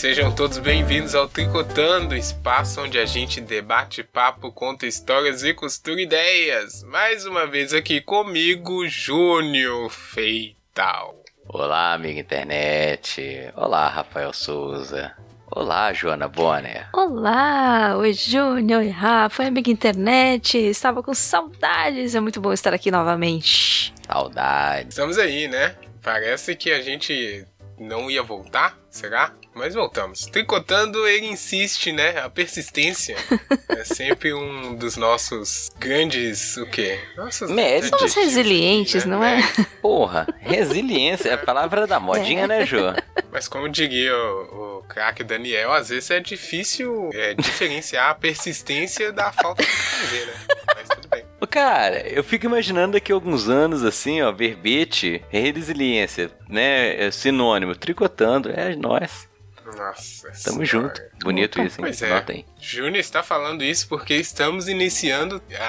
Sejam todos bem-vindos ao Tricotando, espaço onde a gente debate papo, conta histórias e costura ideias. Mais uma vez aqui comigo, Júnior Feital. Olá, amiga internet. Olá, Rafael Souza. Olá, Joana Bonner. Olá, oi Júnior e Rafa, amiga internet. Estava com saudades, é muito bom estar aqui novamente. Saudades. Estamos aí, né? Parece que a gente não ia voltar, será? Mas voltamos. Tricotando, ele insiste, né? A persistência é sempre um dos nossos grandes, o quê? Nossos Méritos. Somos resilientes, né? não é? Porra, resiliência é a palavra da modinha, né, Jô? Mas como diria o, o craque Daniel, às vezes é difícil é, diferenciar a persistência da falta de fazer, né? Mas tudo bem. Cara, eu fico imaginando daqui a alguns anos, assim, ó, verbete, resiliência, né? É sinônimo, tricotando, é nós. Nossa. Tamo senhora. junto. Bonito isso, hein? Pois é. Júnior está falando isso porque estamos iniciando a,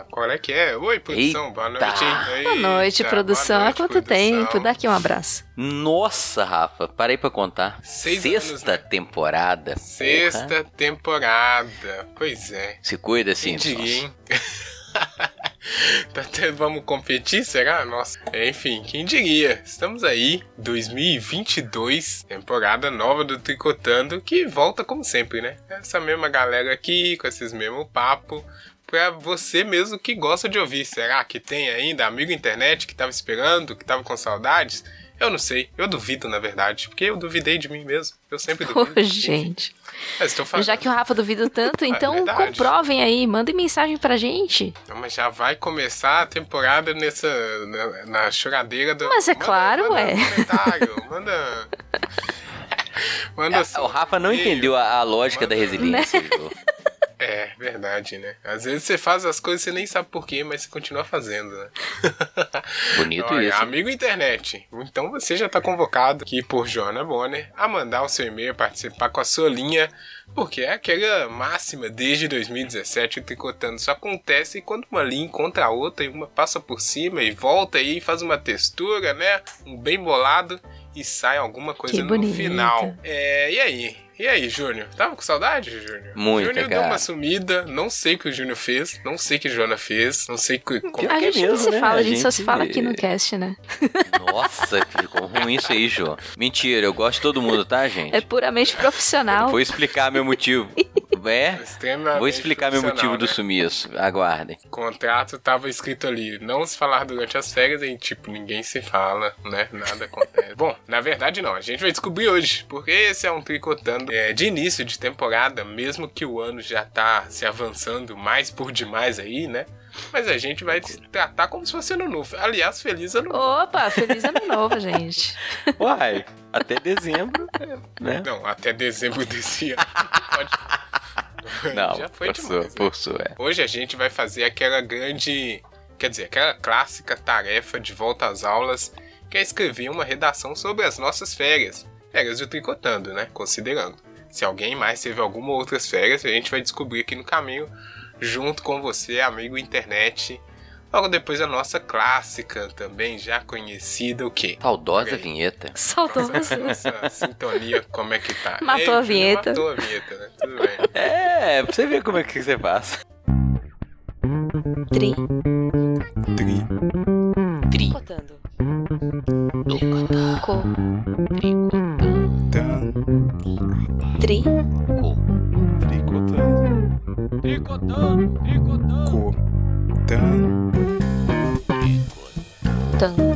a- Qual é que é? Oi, produção. Boa noite. hein? Boa noite, produção. boa Há quanto produção. tempo? Dá aqui um abraço. Nossa, Rafa, parei pra contar. Seis Sexta anos, né? temporada. Porra. Sexta temporada. Pois é. Se cuida, Simpsons. diria, hein? Tá até- Vamos competir, será? Nossa. Enfim, quem diria? Estamos aí, 2022, temporada nova do Tricotando, que volta como sempre, né? Essa mesma galera aqui, com esses mesmos papo. Pra você mesmo que gosta de ouvir. Será que tem ainda amigo internet que tava esperando, que tava com saudades? Eu não sei. Eu duvido, na verdade. Porque eu duvidei de mim mesmo. Eu sempre duvido. Enfim, gente. mas estou falando. Já que o Rafa duvida tanto, então É comprovem aí, mandem mensagem pra gente. Não, mas já vai começar a temporada nessa. na, na choradeira do. Mas é Manda- claro, manda ué. Um comentário, manda. Manda É, o Rafa não entendeu a, a lógica da Manda- resiliência, Jô. É, verdade, né? Às vezes você faz as coisas e você nem sabe porquê, mas você continua fazendo, né? Bonito Olha, isso. Amigo internet, então você já tá convocado aqui por Joana Bonner a mandar o seu e-mail, participar com a sua linha, porque é aquela máxima desde 2017, o tricotando só acontece quando uma linha encontra a outra e uma passa por cima e volta aí, faz uma textura, né? Um bem bolado e sai alguma coisa Que no final. É, e aí? E aí, Júnior? Tava com saudade, Júnior? Muita, Júnior deu uma sumida, não sei o que o Júnior fez, não sei o que a Joana fez, não sei que, como A que é gente não se né? fala, a A gente só se gente- fala aqui no cast, né? Nossa, que ficou ruim isso aí, Jô. Mentira, eu gosto de todo mundo, tá, gente? É puramente profissional. Vou explicar meu motivo. É? Vou explicar meu motivo do né? sumiço. Aguardem. O contrato tava escrito ali, não se falar durante as férias e, tipo, ninguém se fala, né? Nada acontece. Bom, na verdade não, a gente vai descobrir hoje, porque esse é um tricotando é, de início de temporada, mesmo que o ano já tá se avançando mais por demais aí, né? Mas a gente vai tratar como se fosse ano novo. Aliás, feliz ano novo. Opa, feliz ano novo, gente. Uai, até dezembro, né? Não, até dezembro desse ano. Pode... Não, já foi por demais. sua, né? por sua, é. Hoje a gente vai fazer aquela grande, quer dizer, aquela clássica tarefa de volta às aulas, que é escrever uma redação sobre as nossas férias. Férias do Tricotando, né? Considerando. Se alguém mais teve alguma outras férias, a gente vai descobrir aqui no caminho, junto com você, amigo internet. Logo depois a nossa clássica, também já conhecida, o quê? Saudosa vinheta. Saltou Nossa, sintonia, como é que tá? Matou Ei, a vinheta. Matou a vinheta, né? Tudo bem. É, pra você ver como é que você faz. Tri. Tri. Tri. Cotando. Tricotando. Co. Tri. Tricotando. Tricotando. Tricotando. Co. Tan. Tan.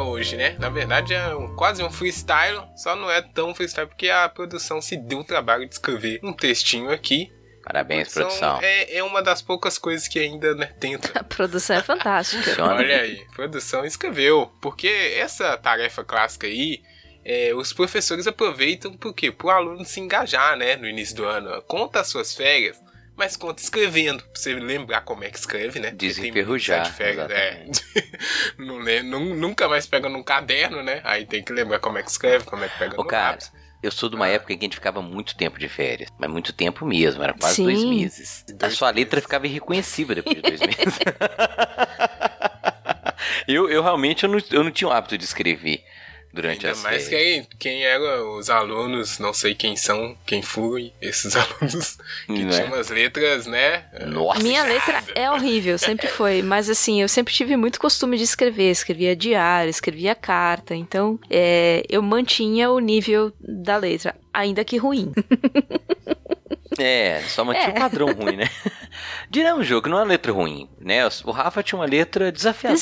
Hoje, né? Na verdade é um- quase um freestyle, só não é tão freestyle porque a produção se deu o trabalho de escrever um textinho aqui. Parabéns, São- produção. É, é uma das poucas coisas que ainda né, tenta. A produção é fantástica. Olha aí, produção escreveu. Porque essa tarefa clássica aí é, os professores aproveitam por quê? Para o aluno se engajar, né? No início do ano. Conta as suas férias, mas conta escrevendo. Pra você lembrar como é que escreve, né? Desenferrujar, de férias, é. Não lê- nu- nunca mais pega num caderno, né? Aí tem que lembrar como é que escreve, como é que pega Ô, no cara, lápis. eu sou de uma época em que a gente ficava muito tempo de férias. Mas muito tempo mesmo, era quase Sim. dois meses. A Dois sua letra meses. ficava irreconhecível depois de dois meses. eu, eu realmente eu não, eu não tinha o hábito de escrever durante Ainda as mais férias. quem, quem eram os alunos, não sei quem são, quem foram esses alunos que Não é? tinham umas letras, né? Nossa. Minha letra é horrível, sempre foi. Mas assim, eu sempre tive muito costume de escrever. Escrevia diário, escrevia carta. Então, é, eu mantinha o nível da letra, ainda que ruim. É, só mantinha É. um padrão ruim, né? Diremos, jogo, não é uma letra ruim, né? O Rafa tinha uma letra desafiadora.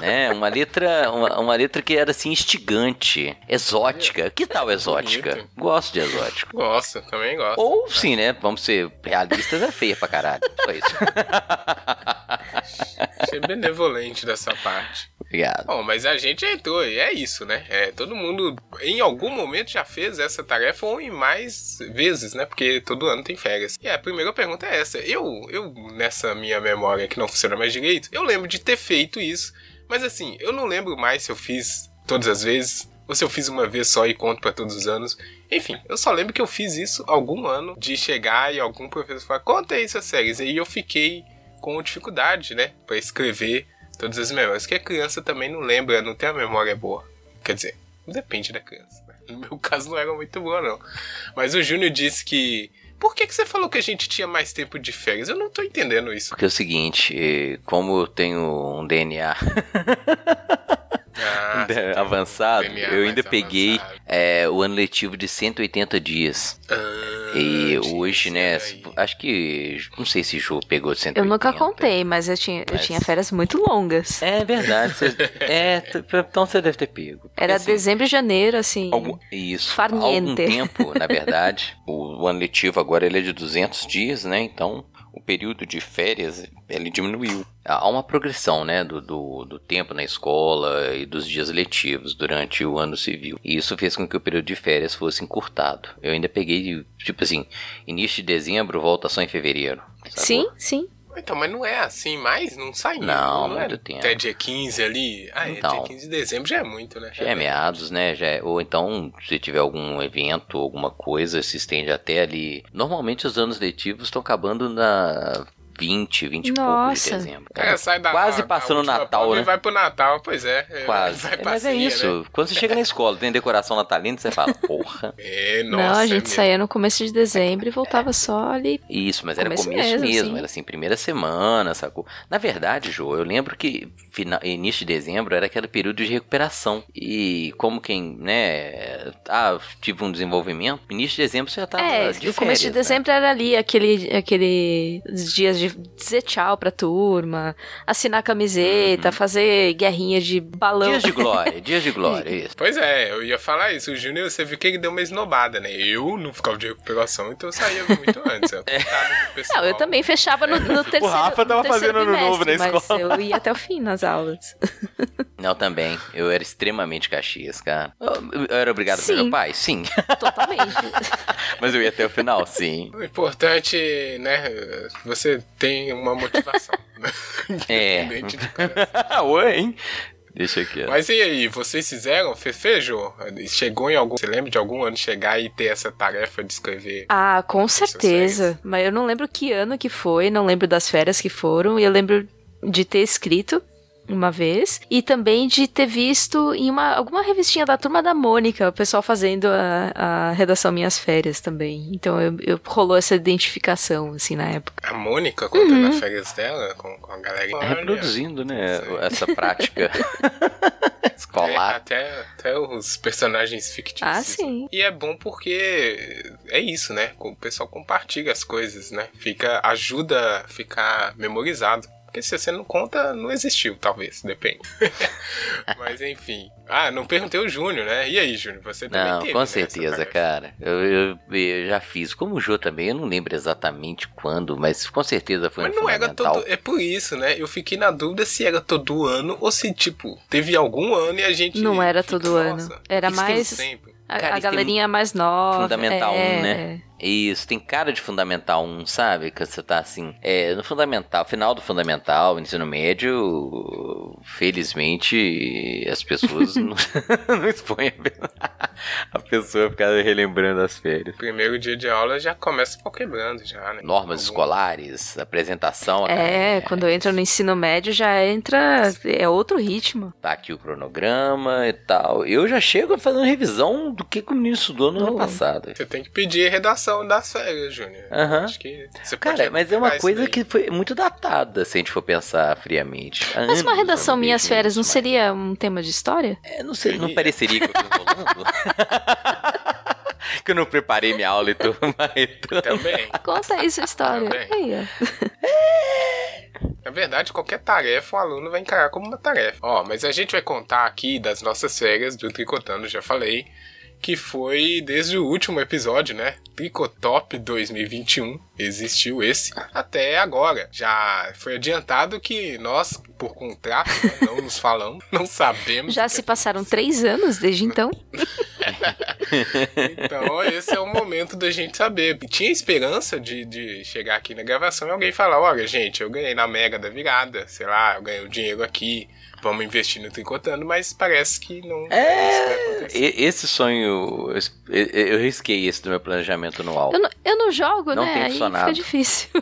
Né? Uma letra, uma, uma letra que era assim instigante, exótica. Que tal exótica? Bonito. Gosto de exótico. Gosto, também gosto. Ou sim, né? Vamos ser realistas, é feia pra caralho. Só isso. Achei benevolente dessa parte. Obrigado. Bom, mas a gente entrou e é isso, né? É, todo mundo em algum momento já fez essa tarefa ou em mais vezes, né? Porque todo ano tem férias. E a primeira pergunta é essa. Eu, eu nessa minha memória que não funciona mais direito, eu lembro de ter feito isso. Mas assim, eu não lembro mais se eu fiz todas as vezes ou se eu fiz uma vez só e conto pra todos os anos. Enfim, eu só lembro que eu fiz isso algum ano de chegar e algum professor falar: "Conta aí suas séries". E aí eu fiquei com dificuldade, né, Pra escrever todas as memórias, que a criança também não lembra, não tem a memória boa. Quer dizer, depende da criança. né? No meu caso não era muito boa, não. Mas o Júnior disse que. Por que, que você falou que a gente tinha mais tempo de férias? Eu não tô entendendo isso. Porque é o seguinte, eh, como eu tenho um DNA Ah, avançado, eu ainda peguei eh, o ano letivo de 180 dias. Ah, E hoje, né, daí. acho que, não sei se Ju pegou de 180. Eu nunca contei, mas eu tinha, eu Mas- tinha férias muito longas. É verdade, você- é, t- então você deve ter pego. Era assim, dezembro e janeiro, assim. Algum, isso. Há algum Farniente. tempo, na verdade, o, o ano letivo agora ele é de 200 dias, né? Então, o período de férias, ele diminuiu. Há uma progressão, né, do, do, do tempo na escola e dos dias letivos durante o ano civil. E isso fez com que o período de férias fosse encurtado. Eu ainda peguei, tipo assim, início de dezembro, volta só em fevereiro. Sim, sim. Então, mas não é assim mais? Não sai Não, não é muito tempo. Até dia 15 ali. Ah, é Então. dia 15 de dezembro já é muito, né? Já é meados, né? Já é- ou então, se tiver algum evento, alguma coisa, se estende até ali. Normalmente os anos letivos estão acabando na 20, 20 e pouco de Nossa. dezembro. O cara sai da Quase da passando o Natal, né? Vai pro Natal, pois é. é, Quase. É, mas é isso. né? Quando você chega na escola, tem decoração natalina, você fala, porra. É, nossa. não, a é gente mesmo. saía no começo de dezembro e voltava só ali. Isso, mas era Começo começo mesmo, mesmo, sim. era assim, primeira semana, sacou? Na verdade, Jô, eu lembro que final, início de dezembro era aquele período de recuperação. E como quem, né, ah, tive um desenvolvimento, início de dezembro você já tava é, de o começo de férias, né? dezembro era ali aquele, aquele dias de dizer tchau pra turma, assinar camiseta, Uhum. fazer guerrinha de balão. Dias de glória, dias de glória, isso. Pois é, eu ia falar isso. O Júnior, você viu que ele deu uma esnobada, né? Eu não ficava de recuperação, então eu saía muito antes. Eu pessoal. Não, eu também fechava no, no terceiro Rafa tava fazendo ano novo na mas escola. eu ia até o fim nas aulas. Não, também. Eu era extremamente caxias, cara. Eu, eu era obrigado pelo meu pai? Sim. Totalmente. Mas eu ia até o final? Sim. O importante, né? Você tem uma motivação. né? É. Independente de cara. Oi, hein? Deixa aqui. Mas e aí, vocês fizeram? Fe- Fechou? Chegou em algum. Você lembra de algum ano chegar e ter essa tarefa de escrever? Ah, com Essas certeza. Mas eu não lembro que ano que foi, não lembro das férias que foram, e eu lembro de ter escrito uma vez e também de ter visto em uma alguma revistinha da turma da Mônica, o pessoal fazendo a, a redação Minhas Férias também. Então eu, eu- rolou essa identificação assim na época. A Mônica contando Uhum. as férias dela com, com a galera. Olha, Reproduzindo, né? Sei. Essa prática É, escolar. até, até os personagens fictícios. Ah, sim. E é bom porque é isso, né? O pessoal compartilha as coisas, né? Fica, ajuda a ficar memorizado. Porque se você não conta, não existiu, talvez, depende. Mas enfim. Ah, não perguntei o Júnior, né? E aí, Júnior? Você também Não, teve, com né, certeza, cara. Eu, eu- eu já fiz. Como o Jô também, eu não lembro exatamente quando, mas com certeza foi Mas no não era fundamental. todo. É por isso, né? Eu fiquei na dúvida se era todo ano ou se, tipo, teve algum ano e a gente. Não era fica, todo ano. "Nossa, Era isso tem mais- sempre." A, Cara, a galerinha mais nova. Fundamental é, 1, né? Isso, tem cara de Fundamental 1, sabe? Que você tá assim. É, no Fundamental, final do Fundamental, ensino médio, felizmente as pessoas não, não expõem a, a pessoa a ficar relembrando as férias. Primeiro dia de aula já começa quebrando, já, né? Normas Algum- escolares, apresentação. É, quando entra no ensino médio já entra. É outro ritmo. Tá aqui o cronograma e tal. Eu já chego fazendo revisão do que, que o menino estudou no ano passado. Você tem que pedir redação das férias, Júnior. Aham. Acho que você pode Cara, mas é uma coisa que foi muito datada, se a gente for pensar friamente. Há Mas uma anos redação Minhas Férias não seria um tema de história? É, não, sei, não Seria. pareceria que eu tô enrolando? que eu não preparei minha aula e tô marretando. Também. Conta aí sua história. Também. Aí, ó. Na verdade, qualquer tarefa o aluno vai encarar como uma tarefa. Ó, mas a gente vai contar aqui das nossas férias do Tricotando, já falei, que foi desde o último episódio, né? Tricotop 2021, existiu esse, até agora. Já foi adiantado que nós, por contrato, né, não nos falamos, não sabemos. Já se passaram três anos desde então. Então, esse é o momento da gente saber. Tinha esperança de, de chegar aqui na gravação e alguém falar: olha, gente, eu ganhei na Mega da virada, sei lá, eu ganhei o dinheiro aqui, vamos investir no Tricotando, mas parece que não É, isso vai acontecer. E- Esse sonho, eu, risquei esse do meu planejamento anual. Eu não, eu não jogo, Não né? tem Aí funcionado. fica difícil.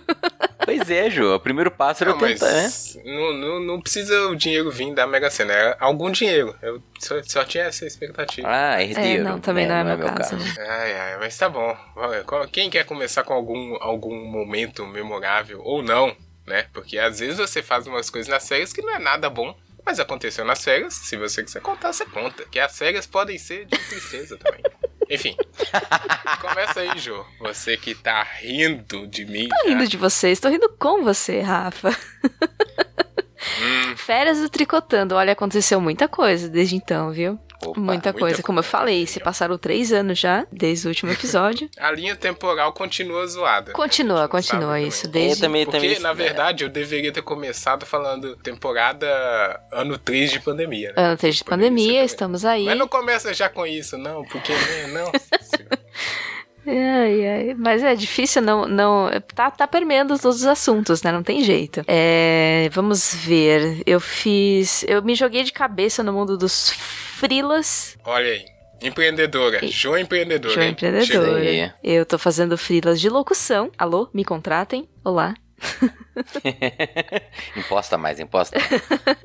Pois é, Ju, o primeiro passo era Não, eu tentar, né? mas não, não, não precisa o dinheiro vir da Mega Sena, era algum dinheiro. Eu só, só tinha essa expectativa. Ah, É, herdeiro. não, também É, não é, meu caso. né? Ai, ai, mas tá bom. Quem quer começar com algum, algum momento memorável ou não, né? Porque às vezes você faz umas coisas nas férias que não é nada bom, mas aconteceu nas férias. Se você quiser contar, você conta. Que as férias podem ser de tristeza também. Enfim. Começa aí, Jô. Você que tá rindo de mim. Tô rindo de vocês, tô rindo com você, Rafa. Hum, Férias do Tricotando. Olha, aconteceu muita coisa desde então, viu? Opa, muita coisa. muita Como eu falei, se passaram três anos já, desde o último episódio. a linha temporal continua zoada. Continua, continua isso. também. Desde... Eu também, Porque, também, na verdade, eu deveria ter começado falando temporada ano 3 de pandemia. Né? Ano 3 de ser pandemia, também. estamos aí. Mas não começa já com isso, não, porque, né, não. Ai, ai. Mas é difícil não. não tá, tá permeando todos os assuntos, né? Não tem jeito. É, vamos ver. Eu fiz. Eu me joguei de cabeça no mundo dos frilas. Olha aí. Empreendedora. E- Show empreendedora. Hein? empreendedora. Chegou. Eu tô fazendo frilas de locução. Alô, me contratem. Olá. imposta mais, imposta.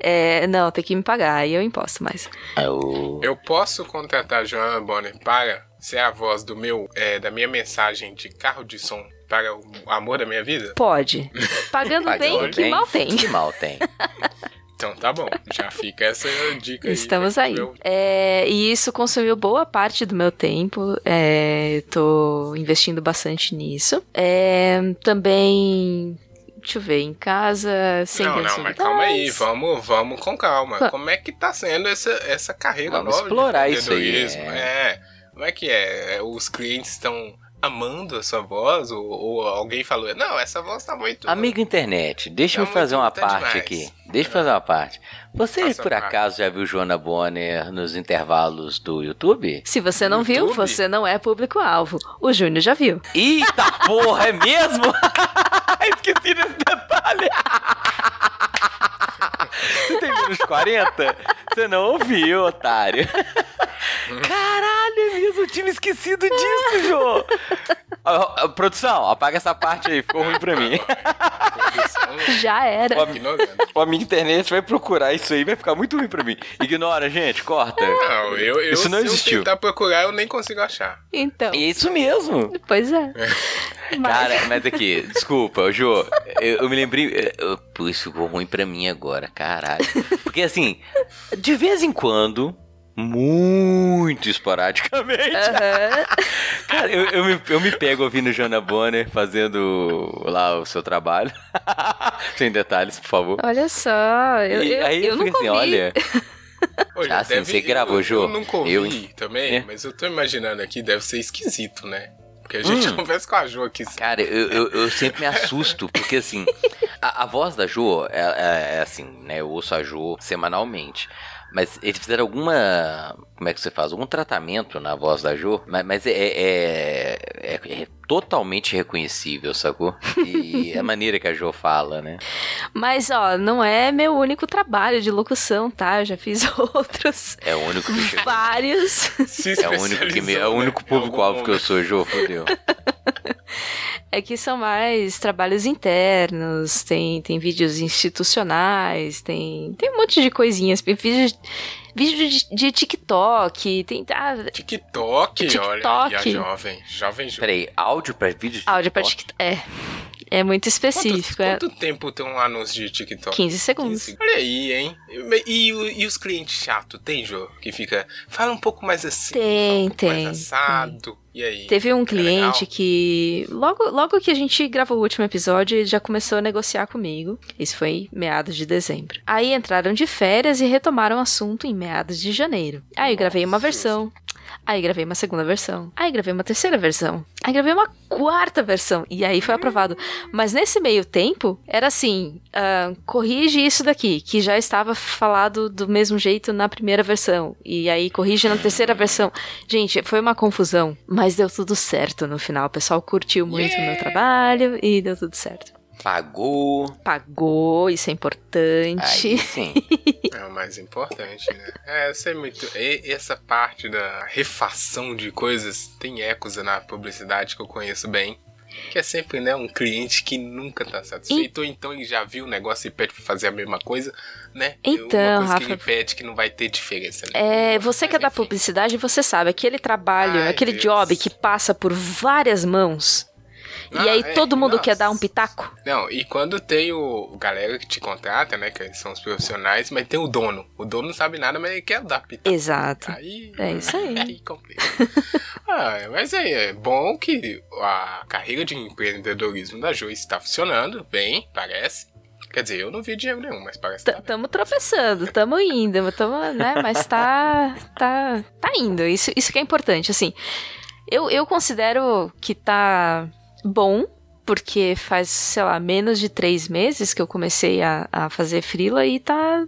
É, não, tem que me pagar, aí eu imposto mais. Ah, o- Eu posso contratar a Joana Bonner para ser a voz do meu, é, da minha mensagem de carro de som para o amor da minha vida? Pode. Pagando Pagando que bem, mal tem. Que mal tem. Então tá bom. Já fica essa dica aí. Estamos pra aí. eu- É, e isso consumiu boa parte do meu tempo. É, tô investindo bastante nisso. É, também. Deixa eu ver, em casa, sem Não, não, mas calma aí, vamos, vamos com calma. Como é que tá sendo essa, essa carreira Vamos nova de explorar isso aí, empreendedorismo? É. Como é que é? Os clientes estão amando a sua voz? Ou, ou alguém falou, não, essa voz tá muito... Amigo internet, deixa Tá eu fazer uma tá parte demais. aqui. Deixa eu fazer uma parte. Você Faça por acaso já viu Joana Bonner nos intervalos do YouTube? Se você não viu, YouTube? você não é público-alvo. O Júnior já viu. Eita porra, é mesmo? Esqueci desse detalhe. Você tem menos 40? Você não ouviu, otário. Caralho, é mesmo, eu tinha esquecido disso, Jô. Produção, apaga essa parte aí, ficou ruim pra mim. Já era. O amigo internet vai procurar isso aí, vai ficar muito ruim pra mim. Ignora, gente, corta. Não, eu, eu Isso não se existiu. eu tentar procurar, eu nem consigo achar. Então. É isso mesmo. Pois é. Mas- Cara, mas aqui, desculpa, Jô, eu, eu me lembrei. eu- Pô, isso ficou ruim pra mim agora, caralho. Porque assim, de vez em quando, muito esporadicamente, cara, eu, eu, me, eu me pego ouvindo Jana Bonner fazendo lá o seu trabalho. Sem detalhes, por favor. Olha só. Eu, E eu, aí eu, eu fico nunca assim, ouvi. olha. Olha, Ah, sim, você gravou, eu, Jô? Eu nunca ouvi Eu- também, É. mas eu tô imaginando aqui, deve ser esquisito, né? Porque a gente Hum. conversa com a Jo aqui. Cara, eu, eu, eu sempre me assusto, porque assim, a, a voz da Jo é, é- é assim, né? Eu ouço a Jo semanalmente. Mas eles fizeram alguma. Como é que você faz? Algum tratamento na voz da Jo, mas, mas é, é, é- é totalmente reconhecível, sacou? E a maneira que a Jo fala, né? Mas, ó, não é meu único trabalho de locução, tá? Eu já fiz outros. É o único que. Vários. Se É o único, que me, é o único né? Público-alvo que eu sou, Jo, fodeu. É que são mais trabalhos internos, tem, tem vídeos institucionais, tem, tem um monte de coisinhas. Vídeo, vídeo de, de TikTok, tem. Ah, TikTok, olha, e a TikTok. jovem, jovem Jo. Peraí, áudio pra vídeo de áudio pra TikTok? TikTok. É. É muito específico. Quanto, é quanto tempo tem um anúncio de TikTok? 15 segundos. 15. Olha aí, hein? E, e e os clientes chatos, tem, Jo? Que fica, fala um pouco mais assim, Tem, um pouco tem, mais assado. E aí? Teve um É cliente que, logo, logo que a gente gravou o último episódio, ele já começou a negociar comigo. Isso foi em meados de dezembro. Aí entraram de férias e retomaram o assunto em meados de janeiro. Aí eu gravei uma Nossa. versão. Aí gravei uma segunda versão. Aí gravei uma terceira versão. Aí gravei uma quarta versão. E aí foi aprovado. Mas nesse meio tempo, era assim: ah, corrige isso daqui, que já estava falado do mesmo jeito na primeira versão. E aí corrige na terceira versão. Gente, foi uma confusão, mas deu tudo certo no final. O pessoal curtiu muito o meu trabalho e deu tudo certo. Pagou. Pagou, isso é importante. Aí sim. É o mais importante, né? É, eu sei muito. e- essa parte da refação de coisas tem ecos na publicidade que eu conheço bem. Que é sempre, né, um cliente que nunca tá satisfeito, ou então ele já viu o negócio e pede pra fazer a mesma coisa, né? Então, Uma coisa que ele Rafa- pede que não vai ter diferença, né? É, você que é da publicidade, você sabe, aquele trabalho, Ai, aquele Deus. job que passa por várias mãos. E Ah, aí é, todo mundo quer nossa. dar um pitaco. Não, e quando tem o, o galera que te contrata, né, que são os profissionais, mas tem o dono. O dono não sabe nada, mas ele quer dar pitaco. Exato. Aí, É isso aí. aí complica. ah, mas é, é bom que a carreira de empreendedorismo da Jo está funcionando bem, parece. Quer dizer, eu não vi dinheiro nenhum, mas parece que tá bem. Tamo tropeçando, tamo indo, tamo, né? Mas tá, tá, tá indo. Isso, isso que é importante, assim. Eu, eu considero que tá bom, porque faz, sei lá, menos de três meses que eu comecei a, a fazer frila e tá.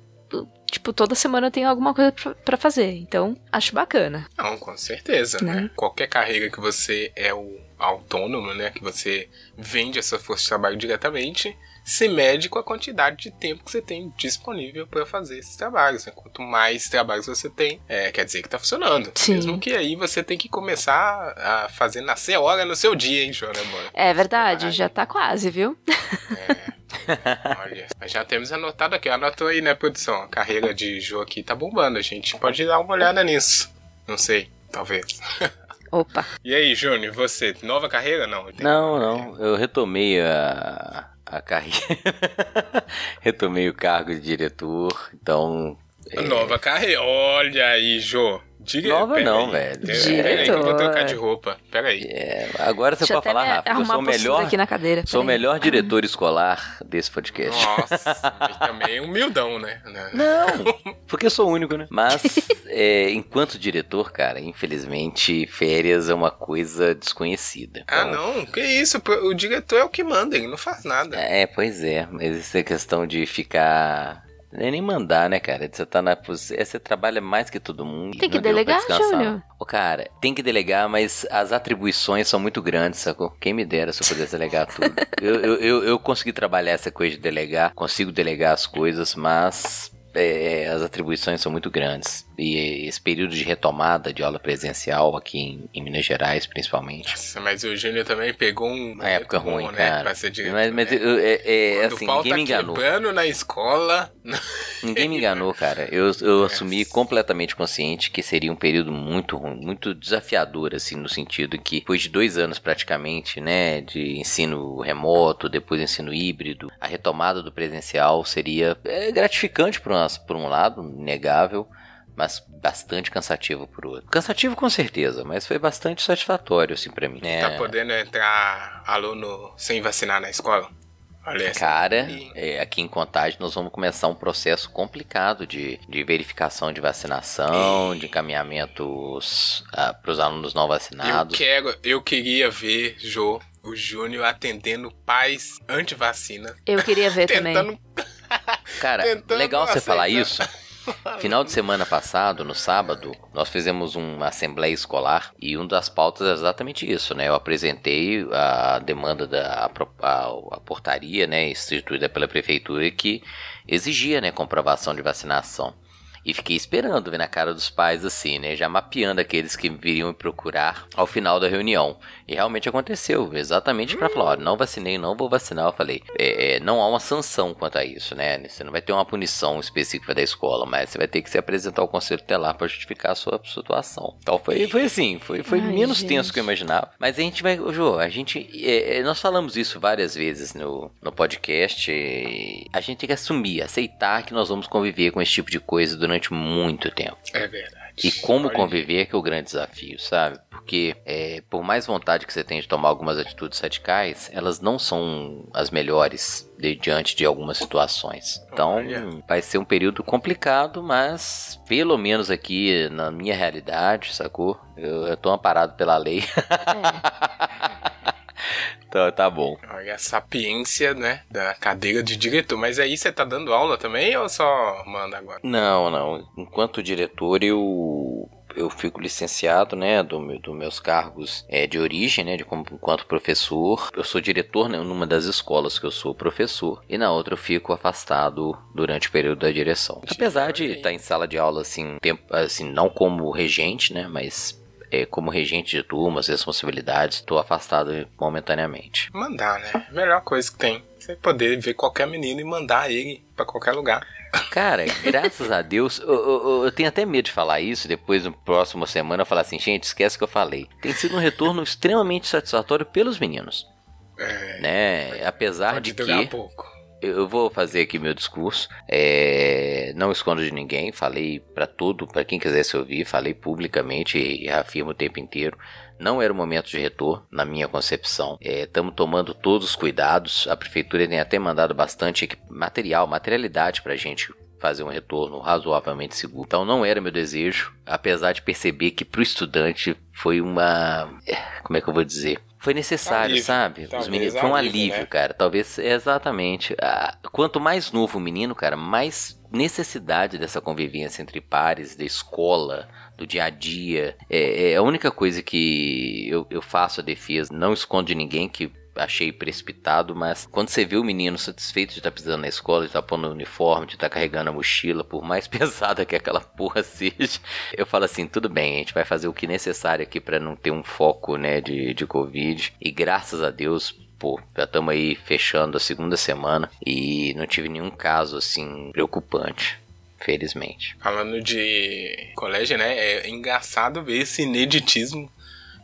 Tipo, toda semana eu tenho alguma coisa pra, pra fazer. Então, acho bacana. Não, com certeza, né? Né? Qualquer carreira que você é o autônomo, né? Que você vende a sua força de trabalho diretamente, se mede com a quantidade de tempo que você tem disponível para fazer esses trabalhos. Né? Quanto mais trabalhos você tem, é, quer dizer que tá funcionando. Sim. Mesmo que aí você tem que começar a fazer nascer hora no seu dia, hein, Joana, amor? É verdade, Ai. já tá quase, viu? Olha, mas já temos anotado aqui. Anotou aí, né, produção? A carreira de Jo aqui tá bombando. A gente pode dar uma olhada nisso. Não sei, talvez. Opa. E aí, Júnior, você? Nova carreira? Não. Não, não. Eu retomei a, a carreira. retomei o cargo de diretor. Então. carreira. Nova carreira. Olha aí, Jô. Diga, Nova pera não, aí. velho. Eu vou Diretor. trocar de roupa. Pera aí. é, agora você Deixa pode falar, Rafa. Eu sou o melhor. aqui na cadeira. Sou o peraí. melhor diretor escolar desse podcast. Nossa, e também humildão, né? Não, porque eu sou o único, né? Mas, é, enquanto diretor, cara, infelizmente, férias é uma coisa desconhecida. Ah, Então, não. Que isso? O diretor é o que manda, ele não faz nada. É, pois é, mas isso é questão de ficar. É nem mandar, né, cara? Você tá na posição. Você trabalha mais que todo mundo. Tem que delegar. Júnior. Ô, cara, tem que delegar, mas as atribuições são muito grandes, sacou? Quem me dera se eu pudesse delegar tudo. eu, eu, eu, eu consegui trabalhar essa coisa de delegar, consigo delegar as coisas, mas é, as atribuições são muito grandes. E esse período de retomada de aula presencial aqui em, em Minas Gerais, principalmente. Nossa, mas o Júnior também pegou um Uma época bom, ruim, né, cara. Mas, mas né? eu- é, é, assim, ninguém tá me enganou. na escola. Ninguém me enganou, cara. Eu, eu assumi completamente consciente que seria um período muito ruim, muito desafiador, assim, no sentido que depois de dois anos praticamente, né, de ensino remoto, depois ensino híbrido, a retomada do presencial seria é, gratificante por um, por um lado, inegável, mas bastante cansativo por outro. Cansativo com certeza, mas foi bastante satisfatório, assim, pra mim. É, Tá podendo entrar aluno sem vacinar na escola? Olha essa Cara, é, aqui em Contagem nós vamos começar um processo complicado de, de verificação de vacinação, de encaminhamentos para os alunos não Eu vacinados. quero, eu queria ver, Jô, o Júnior atendendo pais anti-vacina. Eu queria ver também. Tentando. Cara, tentando legal você falar aceitar. isso. Final de semana passado, no sábado, nós fizemos uma assembleia escolar e uma das pautas é exatamente isso, né? Eu apresentei a demanda da a, a- portaria, né, instituída pela prefeitura que exigia, né, comprovação de vacinação. E fiquei esperando, vendo a cara dos pais assim, né? Já mapeando aqueles que viriam me procurar ao final da reunião. E realmente aconteceu, exatamente pra falar, ó, não vacinei, não vou vacinar. Eu falei, é, é, não há uma sanção quanto a isso, né? Você não vai ter uma punição específica da escola, mas você vai ter que se apresentar ao conselho tutelar pra justificar a sua situação. Então foi, foi assim, foi, foi Ai, menos gente. tenso que eu imaginava. Mas a gente vai, Jô, a gente, é, é, nós falamos isso várias vezes no, no podcast. e A gente tem que assumir, aceitar que nós vamos conviver com esse tipo de coisa durante muito tempo. É verdade. E como conviver que é o grande desafio, sabe? Porque é, por mais vontade que você tenha de tomar algumas atitudes radicais, elas não são as melhores de- diante de algumas situações. Então Olha. vai ser um período complicado, mas pelo menos aqui na minha realidade, sacou? Eu, eu tô amparado pela lei. É. então tá bom. Olha a sapiência, né? Da cadeira de diretor. Mas aí você tá dando aula também ou só manda agora? Não, não. Enquanto diretor, eu eu fico licenciado, né, do meu, dos meus cargos é, de origem, né, de como, enquanto professor. Eu sou diretor né, numa das escolas que eu sou professor e na outra eu fico afastado durante o período da direção. Apesar de estar em sala de aula assim, tempo, assim não como regente, né, mas como regente de turmas, responsabilidades, estou afastado momentaneamente. Mandar, né? Melhor coisa que tem. Você poder ver qualquer menino e mandar ele pra qualquer lugar. Cara, graças a Deus, eu, eu- eu tenho até medo de falar isso. Depois, na próxima semana, eu falar assim: gente, esquece que eu falei. Tem sido um retorno extremamente satisfatório pelos meninos. É, Né? Apesar pode de que. pouco. Eu vou fazer aqui meu discurso. É, não escondo de ninguém. Falei pra todo, pra quem quisesse ouvir, falei publicamente e afirmo o tempo inteiro. Não era o momento de retorno, na minha concepção. Estamos tomando todos os cuidados. A prefeitura tem até mandado bastante material, materialidade pra gente fazer um retorno razoavelmente seguro. Então não era meu desejo, apesar de perceber que pro estudante foi uma, como é que eu vou dizer? Foi necessário, Alívio. sabe? Os Talvez meninos foi um alívio, alívio, né? cara. Talvez exatamente. Ah, quanto mais novo o menino, cara, mais necessidade dessa convivência entre pares, da escola, do dia a dia. É, é a única coisa que eu, eu faço a defesa. Não escondo de ninguém que achei precipitado, mas quando você vê o menino satisfeito de estar pisando na escola, de estar pondo o uniforme, de estar carregando a mochila, por mais pesada que aquela porra seja, eu falo assim, tudo bem, a gente vai fazer o que necessário aqui para não ter um foco, né, de, de Covid. E graças a Deus, pô, já estamos aí fechando a segunda semana e não tive nenhum caso assim preocupante. Felizmente. Falando de colégio, né? É engraçado ver esse ineditismo.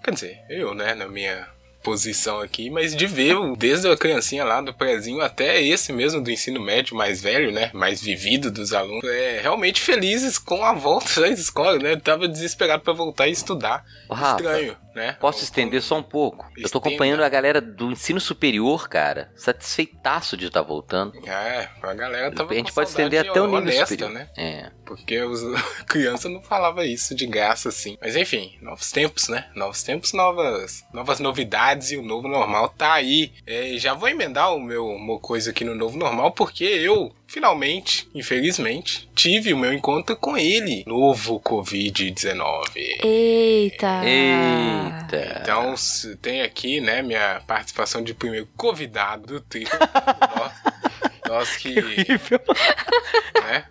Quer dizer, eu, né, na minha posição aqui, mas de ver desde a criancinha lá do prezinho até esse mesmo do ensino médio mais velho, né, mais vivido dos alunos, é realmente felizes com a volta da escola, né? Tava desesperado pra voltar e estudar. Rafa, Estranho, né? Posso estender só um pouco? Eu tô Estenda. acompanhando a galera do ensino superior, cara, satisfeitaço de estar voltando. É, a galera tava a gente pode estender até o nível honesta, superior. né? É. Porque os criança não falava isso de graça assim. Mas enfim, novos tempos, né? Novos tempos, novas, novas novidades e o novo normal tá aí. É, já vou emendar o meu uma coisa aqui no novo normal porque eu finalmente, infelizmente, tive o meu encontro com ele, novo COVID-19. Eita! Eita. Então se- tem aqui, né, minha participação de primeiro convidado do trio. nós, nós que, né?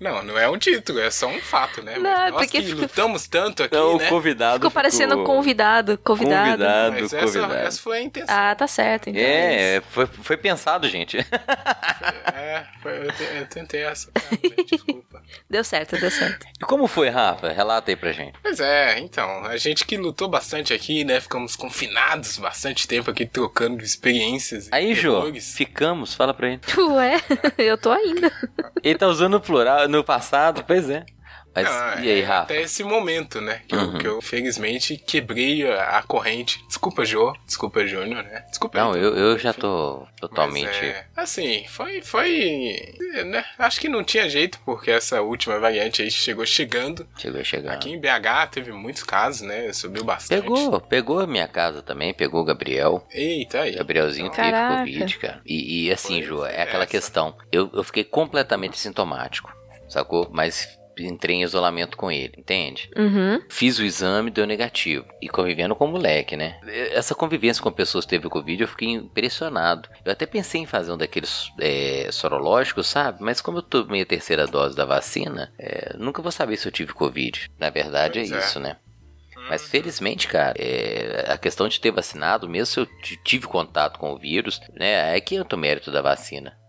Não, não é um título, é só um fato, né? Não, Mas é nós porque que fica- lutamos tanto aqui, Então, né? o convidado. Ficou parecendo convidado, convidado. Convidado, Mas essa, convidado. essa foi a intenção. Ah, tá certo, então. é É, foi, foi pensado, gente. É, foi- eu, te- eu tentei essa. piada, né? Desculpa. Deu certo, deu certo. E como foi, Rafa? Relata aí pra gente. Pois é, então, a gente que lutou bastante aqui, né? Ficamos confinados bastante tempo aqui, trocando experiências. Aí, Jô, ficamos, fala pra ele. Ué, eu tô ainda. Ele tá usando o plural no passado, pois é. Mas Não, e aí, é Rafa? Até esse momento, né? Que, eu, Uhum. que eu, felizmente, quebrei a, a corrente. Desculpa, Jô. Desculpa, Júnior, né? Desculpa Não, eu, eu já tô totalmente. Mas, é, assim, foi. foi né? Acho que não tinha jeito, porque essa última variante aí chegou chegando. Chegou chegando. Aqui em BH teve muitos casos, né? Subiu bastante. Pegou, pegou a minha casa também, pegou o Gabriel. Eita aí. Gabrielzinho Então, teve Caraca. Covid, cara. E, e assim, Ju, é é, aquela essa. questão. Eu, eu fiquei completamente sintomático, sacou? Mas entrei em isolamento com ele, entende? Uhum. Fiz o exame, deu negativo. E convivendo com o moleque, né? Essa convivência com pessoas que teve Covid, eu fiquei impressionado. Eu até pensei em fazer um daqueles é, sorológicos, sabe? Mas como eu tomei a terceira dose da vacina, é, nunca vou saber se eu tive Covid. Na verdade, Pois é é. isso, né? Mas felizmente, cara, é, a questão de ter vacinado, mesmo se eu tive contato com o vírus, né? É que eu tô mérito da vacina.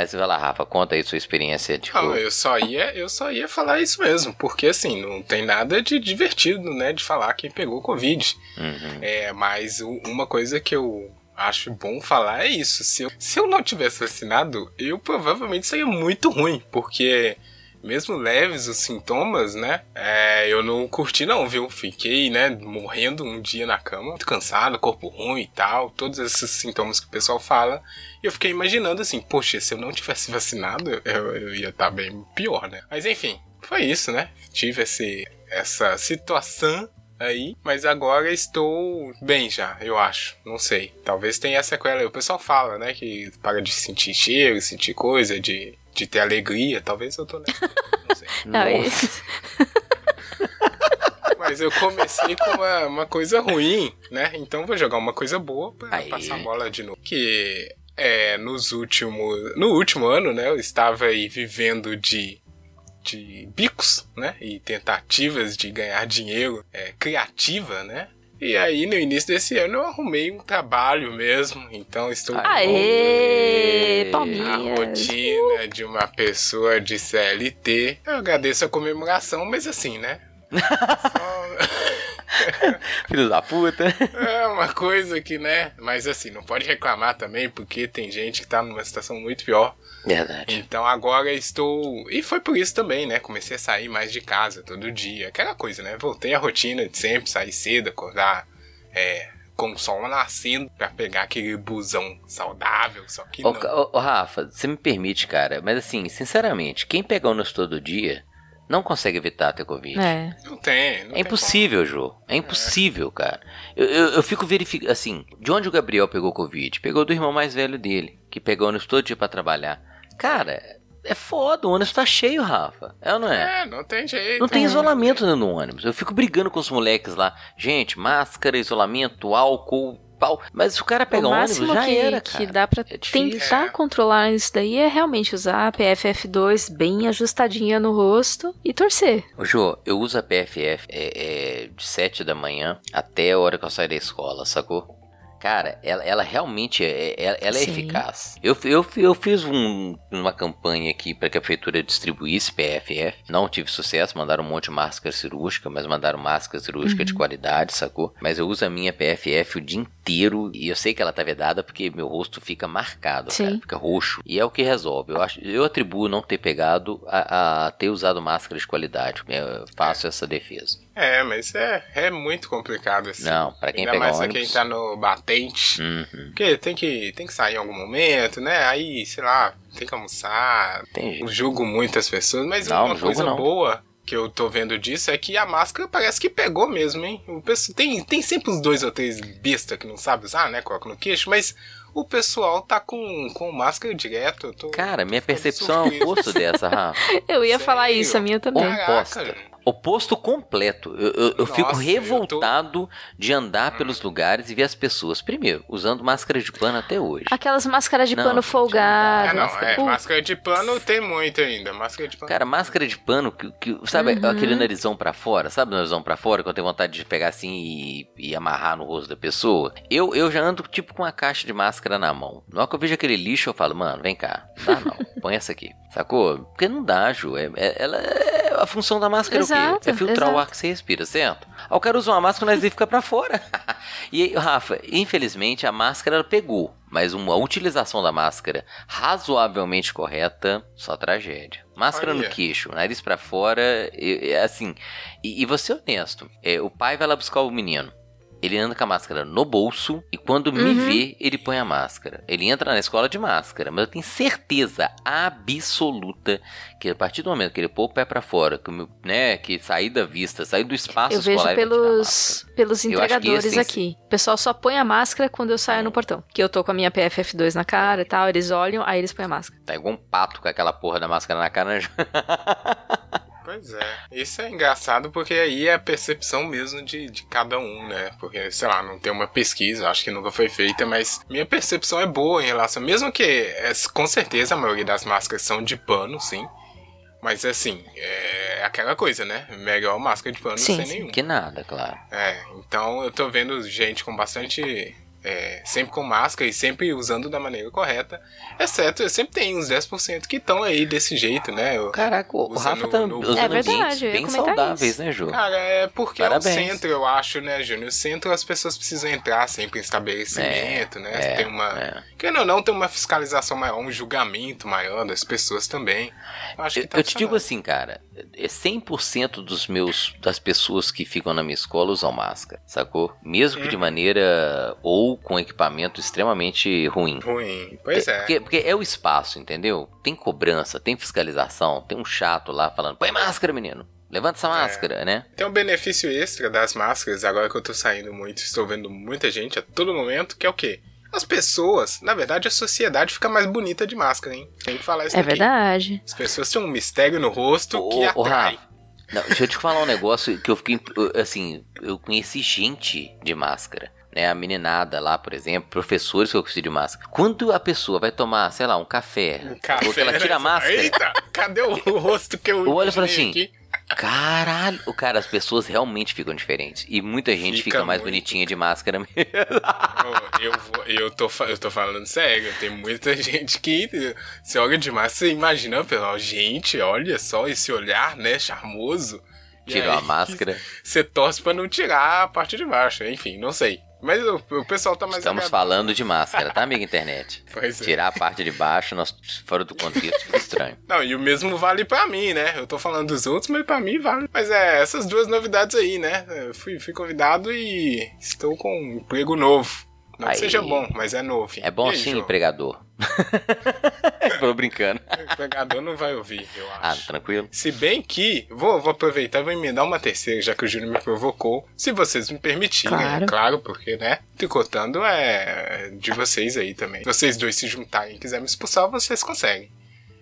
Mas vai lá, Rafa, conta aí sua experiência de Não, eu só ia, eu só ia falar isso mesmo, porque assim, não tem nada de divertido, né, de falar quem pegou Covid. Uhum. É, mas uma coisa que eu acho bom falar é isso. Se eu, se eu não tivesse vacinado, eu provavelmente seria muito ruim, porque mesmo leves os sintomas, né? é, eu não curti não, viu? Fiquei, né, morrendo um dia na cama, muito cansado, corpo ruim e tal, todos esses sintomas que o pessoal fala. E eu fiquei imaginando assim, poxa, se eu não tivesse vacinado, eu, eu ia estar bem pior, né? Mas enfim, foi isso, né? Tive esse, essa situação aí, mas agora estou bem já, eu acho. Não sei. Talvez tenha sequela. O pessoal fala, né, que para de sentir cheiro, sentir coisa, de, de ter alegria. Talvez eu tô nessa. Não sei. Não, Nossa. isso. Mas eu comecei com uma, uma coisa ruim, né? Então vou jogar uma coisa boa pra Aí. passar a bola de novo. Que é nos últimos. No último ano, né? Eu estava aí vivendo de. De bicos, né? E tentativas de ganhar dinheiro é, criativa, né? E aí, no início desse ano, eu arrumei um trabalho mesmo. Então, estou Aê, a rotina de uma pessoa de CLT. Eu agradeço a comemoração, mas assim, né? Só- Filho da puta. é uma coisa que, né? Mas assim, não pode reclamar também, porque tem gente que tá numa situação muito pior. Verdade. Então agora estou. E foi por isso também, né? Comecei a sair mais de casa todo dia. Aquela coisa, né? Voltei à rotina de sempre sair cedo, acordar é, com o sol nascendo pra pegar aquele busão saudável. Só que Ô, não. Ô, ô, Rafa, você me permite, cara, mas assim, sinceramente, quem pega ônibus todo dia não consegue evitar ter Covid. É. Não tem. Não É impossível, Jô. É impossível, cara. Eu, eu, eu fico verificando, assim, de onde o Gabriel pegou Covid? Pegou do irmão mais velho dele, que pegou ônibus todo dia pra trabalhar. Cara, é foda, o ônibus tá cheio, Rafa. É ou não é? É, não tem jeito. Não tem É. isolamento dentro do ônibus. Eu fico brigando com os moleques lá. Gente, máscara, isolamento, álcool, pau. Mas o cara pegar o um ônibus, máximo já que, era, que cara. dá pra É tentar É. controlar isso daí é realmente usar a PFF2 bem ajustadinha no rosto e torcer. Ô, Jô, eu uso a PFF é, é, de 7 da manhã até a hora que eu saio da escola, sacou? Cara, ela, ela realmente é, é- ela é eficaz. Eu, eu, eu fiz um- uma campanha aqui para que a prefeitura distribuísse PFF. Não tive sucesso, mandaram um monte de máscara cirúrgica, mas mandaram máscara cirúrgica de qualidade, sacou? Mas eu uso a minha PFF o dia inteiro e eu sei que ela tá vedada porque meu rosto fica marcado, cara, fica roxo. E é o que resolve. Eu, acho, eu atribuo não ter pegado a, a ter usado máscara de qualidade. Eu faço essa defesa. É, mas é, é muito complicado assim. Não, pra quem Ainda pegar mais pra ônibus- quem tá no batente. Uhum. Porque tem que, tem que sair em algum momento, né? Aí, sei lá, tem que almoçar. Tem julgo muitas pessoas, mas Não, uma coisa não. boa que eu tô vendo disso é que a máscara parece que pegou mesmo, hein? O pessoal, tem, tem sempre uns dois ou três besta que não sabe usar, né? Coloca no queixo, mas o pessoal tá com, com máscara direto. Eu tô, Cara, minha percepção é o oposto dessa, Rafa. Eu ia Sério? falar isso, a minha também. Caraca, Oposta. Oposto completo. Eu, eu- eu fico Nossa, eu revoltado de andar pelos lugares e ver as pessoas, primeiro, usando máscara de pano até hoje. Aquelas máscaras de Não, pano gente, Ah, não, é, Pô, máscara de pano tem muito ainda. Máscara de pano. Cara, máscara de pano, que, que- sabe Uhum. aquele narizão pra fora? Sabe o narizão pra fora, que eu tenho vontade de pegar assim e, e amarrar no rosto da pessoa? Eu, eu já ando tipo com uma caixa de máscara na mão. Na hora que eu vejo aquele lixo, eu falo, mano, vem cá. Não dá não, põe essa aqui. Sacou? Porque não dá, Ju. É, é- ela é- a função da máscara é o Exato, quê? É filtrar o exato. ar que você respira, certo? Aí o cara usa uma máscara, mas ele fica pra fora. e aí, Rafa, infelizmente a máscara pegou. Mas uma utilização da máscara razoavelmente correta, só tragédia. Máscara Olha. no queixo, nariz pra fora, é é assim. E, e vou ser honesto, é, o pai vai lá buscar o menino. Ele anda com a máscara no bolso e quando me Uhum. vê, ele põe a máscara. Ele entra na escola de máscara, mas eu tenho certeza absoluta que a partir do momento que ele pôr o pé pra fora, que, né, que sair da vista, sair do espaço Eu vejo escolar, a pelos, pelos entregadores tem aqui. O pessoal só põe a máscara quando eu saio no portão. Que eu tô com a minha PFF2 na cara e tal, eles olham, aí eles põem a máscara. Tá igual um pato com aquela porra da máscara na cara. Pois é. Isso é engraçado porque aí é a percepção mesmo de, de cada um, né? Porque, sei lá, não tem uma pesquisa, acho que nunca foi feita, mas minha percepção é boa em relação. Mesmo que, é, com certeza, a maioria das máscaras são de pano, sim. Mas assim, é aquela coisa, né? Melhor máscara de pano Sim, sem sim. nenhum. que nada, claro. É, então eu tô vendo gente com bastante. É, sempre com máscara e sempre usando da maneira correta. Exceto, eu sempre tenho uns 10% que estão aí desse jeito, né? Eu- Caraca, o Rafa tá no- usando É verdade, bem saudáveis, isso. né, Ju? Cara, é porque Parabéns. é o centro, eu acho, né, Júnior? O centro as pessoas precisam entrar sempre em estabelecimento, né? é, tem uma. é. Querendo ou não, tem uma fiscalização maior, um julgamento maior das pessoas também. Eu acho Eu, que tá eu te digo assim, cara, é 100% dos meus das pessoas que ficam na minha escola usam máscara, sacou? Mesmo que de Uhum. maneira ou com equipamento extremamente ruim. Ruim. Pois é. Porque, porque é o espaço, entendeu? Tem cobrança, tem fiscalização, tem um chato lá falando: põe máscara, menino. Levanta essa máscara, né? Tem um benefício extra das máscaras, agora que eu tô saindo muito, estou vendo muita gente a todo momento, que é o quê? As pessoas, na verdade, a sociedade fica mais bonita de máscara, hein? Tem que falar isso É aqui. verdade. As pessoas têm um mistério no rosto Ô, que atrai. Não, deixa eu te falar um negócio que eu fiquei. eu- Assim, eu conheci gente de máscara. Né, a meninada lá, por exemplo, professores que eu conheci de máscara. Quando a pessoa vai tomar, sei lá, um café, Um café, ou que ela tira a né? máscara, Eita, cadê o rosto que eu e falo imaginei assim, aqui? Caralho, cara, as pessoas realmente ficam diferentes. E muita gente Fica fica, mais muito. bonitinha de máscara mesmo. Eu, vou- eu, tô, eu tô falando sério, tem muita gente que você olha demais, você imagina, pessoal, gente, olha só esse olhar, né, charmoso. E Tirou aí, a máscara. Você torce pra não tirar a parte de baixo, enfim, não sei. Mas o, o pessoal tá mais Estamos falando de máscara, tá, amiga internet? Pois é. Tirar a parte de baixo, nós, fora do contexto, fica estranho. Não, e o mesmo vale pra mim, né? Eu tô falando dos outros, mas pra mim vale. Mas é, essas duas novidades aí, né? Eu fui, fui convidado e estou com um emprego novo. Não que Aí. seja bom, mas é novo. É bom aí, sim, empregador. Tô brincando. O empregador não vai ouvir, eu Ah, acho. tranquilo. Se bem que, vou, vou aproveitar e vou emendar uma terceira, já que o Júnior me provocou. Se vocês me permitirem, Claro. é claro, porque, né? Tricotando é de vocês aí também. Se vocês dois se juntarem e quiserem me expulsar, vocês conseguem.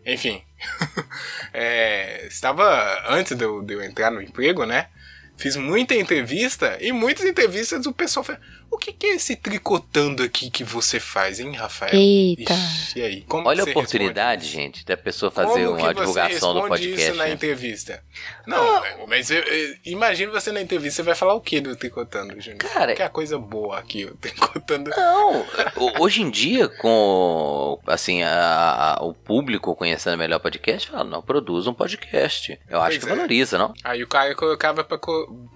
Enfim. É, estava, antes de eu, de eu entrar no emprego, né? Fiz muita entrevista e muitas entrevistas o pessoal fala: O que, que é esse tricotando aqui que você faz, hein, Rafael? Eita. Ixi, e aí? Como Olha a oportunidade, responde gente, da pessoa fazer Como uma divulgação do podcast. isso na né? entrevista? Não, mas eu, eu, imagina você na entrevista, você vai falar o que do Tricotando, Júnior? Cara- Que é a coisa boa aqui, o Tricotando. Não, ho- hoje em dia, com assim, a- a- o público conhecendo melhor o podcast, fala, não, produz um podcast. Eu acho Pois que é. valoriza, não? Aí o cara colocava pra,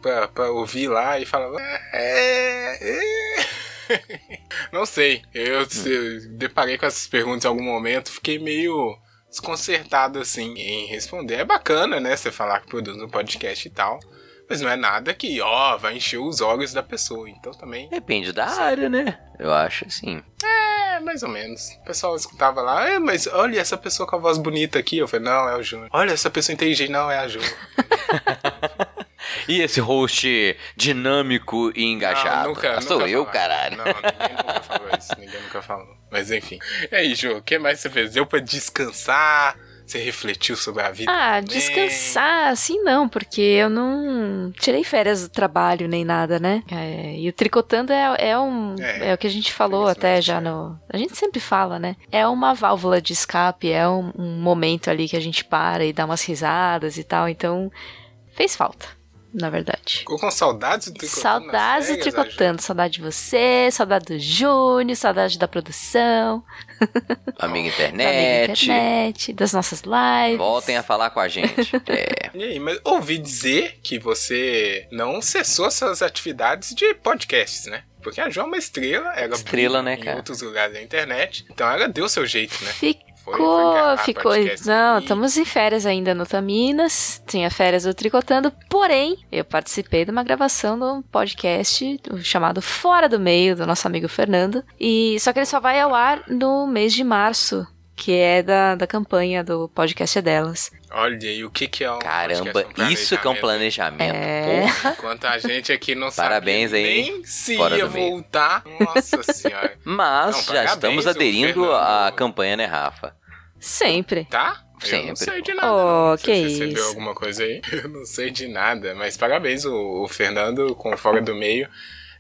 pra, pra ouvir lá e falava. É. é. Não sei. Eu, eu deparei com essas perguntas em algum momento, fiquei meio desconcertado assim em responder. É bacana, né? Você falar que produz um podcast e tal. Mas não é nada que, ó, vai encher os olhos da pessoa. Então também. Depende da área, né? Eu acho assim. É, mais ou menos. O pessoal escutava lá, é, mas olha essa pessoa com a voz bonita aqui. Eu falei, não, é o Júnior. Olha essa pessoa inteligente, não, é a Ju. E esse host dinâmico e engajado? Não, nunca, Ah, Sou nunca eu, falaram. caralho. Não, ninguém nunca falou isso. Ninguém nunca falou. Mas enfim. E aí, Ju, o que mais você fez? Deu pra descansar? Você refletiu sobre a vida? Ah, também? descansar, assim não, porque eu não tirei férias do trabalho nem nada, né? É, e o tricotando é, é um. É, É, o que a gente falou até já é. no. A gente sempre fala, né? É uma válvula de escape, é um, um momento ali que a gente para e dá umas risadas e tal, então fez falta. Na verdade. Ficou com saudades do Tricotando? Saudades do Tricotando. Saudade de você, saudade do Júnior, saudade da produção, Amiga da amiga internet. internet, das nossas lives. Voltem a falar com a gente. É. E aí, mas ouvi dizer que você não cessou suas atividades de podcasts, né? Porque a Jo é uma estrela, ela Estrela, né, em cara? outros lugares da internet. Então ela deu seu jeito, né? Ficou, Foi- foi ficou. podcast Não, e- estamos em férias ainda no Taminas. Tinha férias do Tricotando. Porém, eu participei de uma gravação de um podcast chamado Fora do Meio, do nosso amigo Fernando. E só que ele só vai ao ar no mês de março, que é da, da campanha do podcast é delas. Olha aí, o que que é um Caramba, podcast, um isso que é um planejamento? É. Porra. Enquanto a gente aqui não Parabéns aí, nem se Fora ia do meio. voltar. Nossa senhora. Mas Não, já parabéns, estamos aderindo à campanha, né, Rafa? Sempre. Tá? Eu Sempre. não sei de nada. Oh, não. Você que recebeu isso. alguma coisa aí? Eu não sei de nada. Mas parabéns, o, o Fernando com Fora do Meio.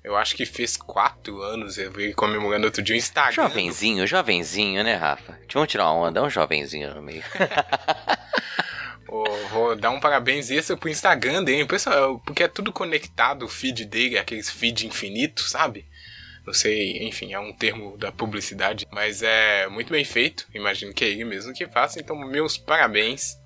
Eu acho que fez quatro anos. Eu vi comemorando outro dia o Instagram. Jovenzinho, jovenzinho, né, Rafa? Vamos tirar uma onda, um jovenzinho no meio. Vou dar um parabéns extra pro Instagram dele. Pessoal, porque é tudo conectado, o feed dele, aqueles feed infinito, sabe? Não sei, enfim, é um termo da publicidade, mas é muito bem feito. Imagino que é ele mesmo que faça, então meus parabéns.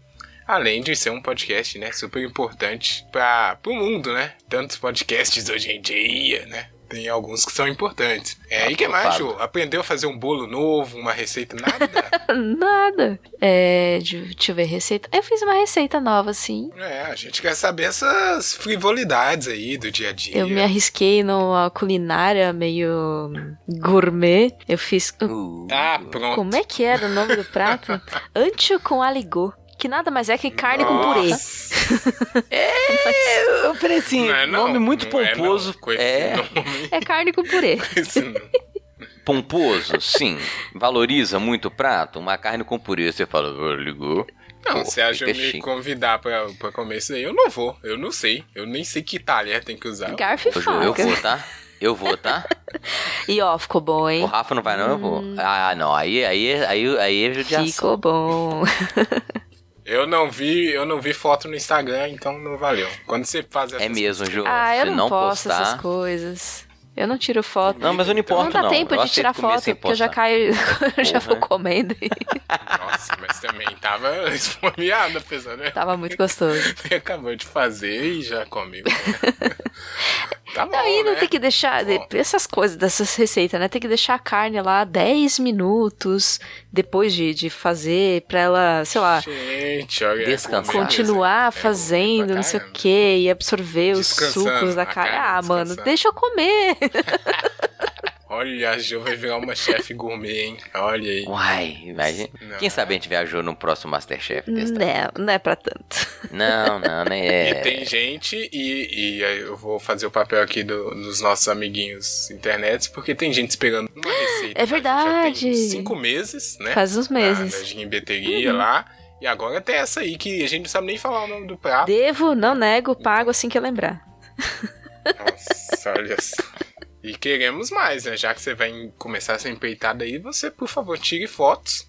Além de ser um podcast, né, super importante para o mundo, né? Tantos podcasts hoje em dia, né? Tem alguns que são importantes. É, e o que mais, Ju? Aprendeu a fazer um bolo novo, uma receita, nada? Nada. É, de- deixa eu ver, receita. Eu fiz uma receita nova, sim. É, a gente quer saber essas frivolidades aí do dia a dia. Eu me arrisquei numa culinária meio gourmet. Eu fiz. Uh, Ah, pronto. Como é que era o nome do prato? Ancho com aligô. Que nada mais é que carne com purê. Nossa, É, eu falei assim, não é não, nome muito é não, pomposo. É, nome, É carne com purê. pomposo, sim. Valoriza muito o prato. Uma carne com purê, você fala, "Ah, ligou. Não, Pô, se a Ju me chique. convidar pra, pra comer isso aí, eu não vou. Eu não sei. Eu nem sei que talher tem que usar. Garfo e eu vou, tá? Eu vou, tá? E ó, ficou bom, O hein? Rafa não vai, não, eu vou. Ah, não, aí, aí, aí, aí é judiação. Ficou bom. Eu não vi, eu não vi foto no Instagram, então não valeu. Quando você faz essa É mesmo, Ju. Ah, eu não, não posto postar... essas coisas. Eu não tiro foto. Não, mas eu não importo, não dá não. tempo Eu de tirar foto, porque eu já caio, eu já vou comendo e Nossa, mas também tava esfomeada, pessoal, né? tava muito gostoso. Acabou de fazer e já comeu. tá bom, Não, e não né? tem que deixar. de- Bom. Essas coisas, dessas receitas, né? Tem que deixar a carne lá 10 minutos depois de, de fazer, pra ela, sei lá, Gente, olha. é Descansar. continuar é fazendo, não sei o que, e absorver os sucos da a carne. carne Ah, mano, deixa eu comer. Olha, a Ju vai virar uma chefe gourmet, hein? Olha aí. Uai, imagina. Não. Quem sabe a gente viajou no próximo Masterchef testar. não, não é pra tanto. Não, não, né? E É. tem gente, e, e aí eu vou fazer o papel aqui do- dos nossos amiguinhos internet, porque tem gente esperando uma receita. É? Já verdade. tem cinco meses, né? Faz uns Na, na meses. gimbeteria lá. E agora tem essa aí que a gente não sabe nem falar o nome do prato. Devo, não nego, pago assim que eu lembrar. Nossa, olha só. E queremos mais, né? Já que você vai começar essa empreitada aí, você, por favor, tire fotos,